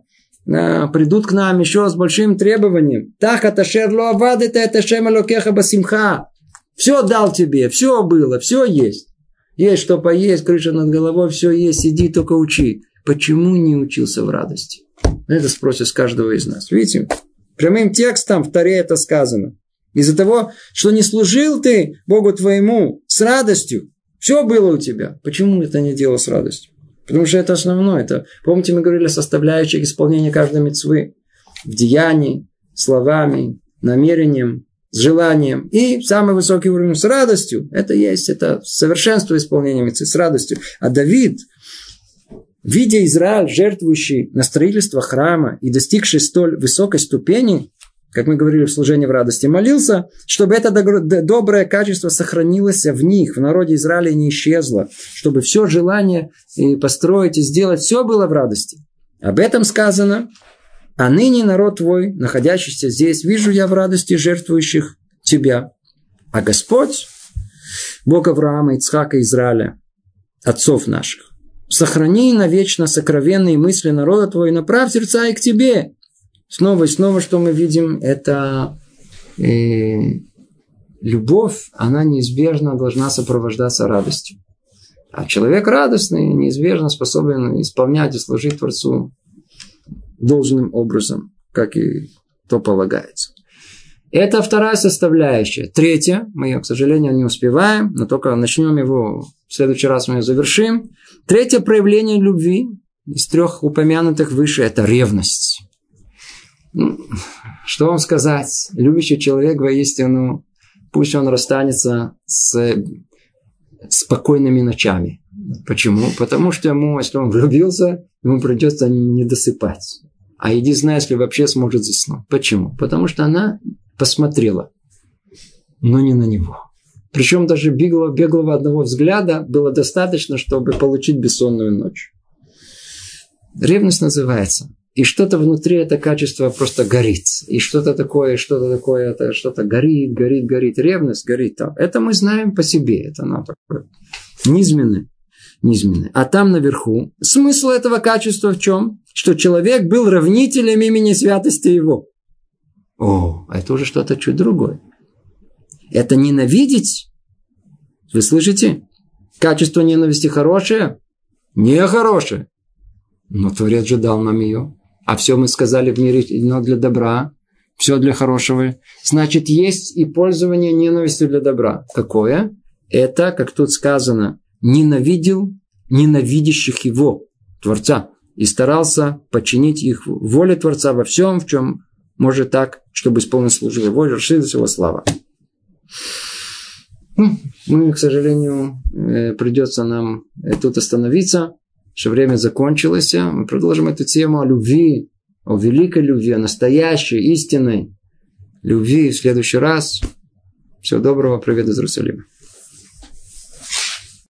А, придут к нам еще с большим требованием. Тахата шерло авадета это шемалокеха басимха. Все дал тебе, все было, все есть. Есть что поесть, крыша над головой, все есть, сиди, только учи. Почему не учился в радости? Это спросят с каждого из нас. Видите, прямым текстом в Таре это сказано. Из-за того, что не служил ты Богу твоему с радостью, все было у тебя. Почему это не делал с радостью? Потому что это основное. Это, помните, мы говорили о составляющих исполнения каждой мецвы. В деянии, словами, намерением, с желанием. И самый высокий уровень с радостью. Это есть, это совершенство исполнения мецвы с радостью. А Давид, видя Израиль, жертвующий на строительство храма и достигший столь высокой ступени, как мы говорили в служении в радости, молился, чтобы это доброе качество сохранилось в них, в народе Израиля не исчезло, чтобы все желание построить и сделать, все было в радости. Об этом сказано, а ныне народ твой, находящийся здесь, вижу я в радости жертвующих тебя. А Господь, Бог Авраама, Ицхака и Израиля, отцов наших. Сохрани навечно сокровенные мысли народа твой, направь сердца и к тебе. Снова и снова, что мы видим, это э, любовь, она неизбежно должна сопровождаться радостью. А человек радостный неизбежно способен исполнять и служить Творцу должным образом, как и то полагается. Это вторая составляющая. Третья, мы ее, к сожалению, не успеваем, но только начнем его, в следующий раз мы ее завершим. Третье проявление любви из трех упомянутых выше – это ревность. Что вам сказать? Любящий человек воистину, пусть он расстанется с спокойными ночами. Почему? Потому что ему, если он влюбился, ему придется не досыпать. А иди знай, если вообще сможет заснуть. Почему? Потому что она посмотрела, но не на него. Причем даже беглого, беглого одного взгляда было достаточно, чтобы получить бессонную ночь. Ревность называется. И что-то внутри это качество просто горит. И что-то такое, что-то такое, это что-то горит, горит, горит. Ревность горит там. Это мы знаем по себе. Это оно такое низменное. низменное. А там наверху смысл этого качества в чем? Что человек был равнителем имени святости его. О, это уже что-то чуть другое. Это ненавидеть. Вы слышите? Качество ненависти хорошее? Не хорошее. Но Творец же дал нам ее. А все мы сказали в мире, но для добра. Все для хорошего. Значит, есть и пользование ненавистью для добра. Какое? Это, как тут сказано, ненавидел ненавидящих его, Творца, и старался подчинить их воле Творца во всем, в чем может так, чтобы исполнить службу его, расширилась его слава. Ну, к сожалению, э, придется нам э, тут остановиться, что время закончилось. Мы продолжим эту тему о любви, о великой любви, о настоящей, истинной любви в следующий раз. Всего доброго, привет из Иерусалима.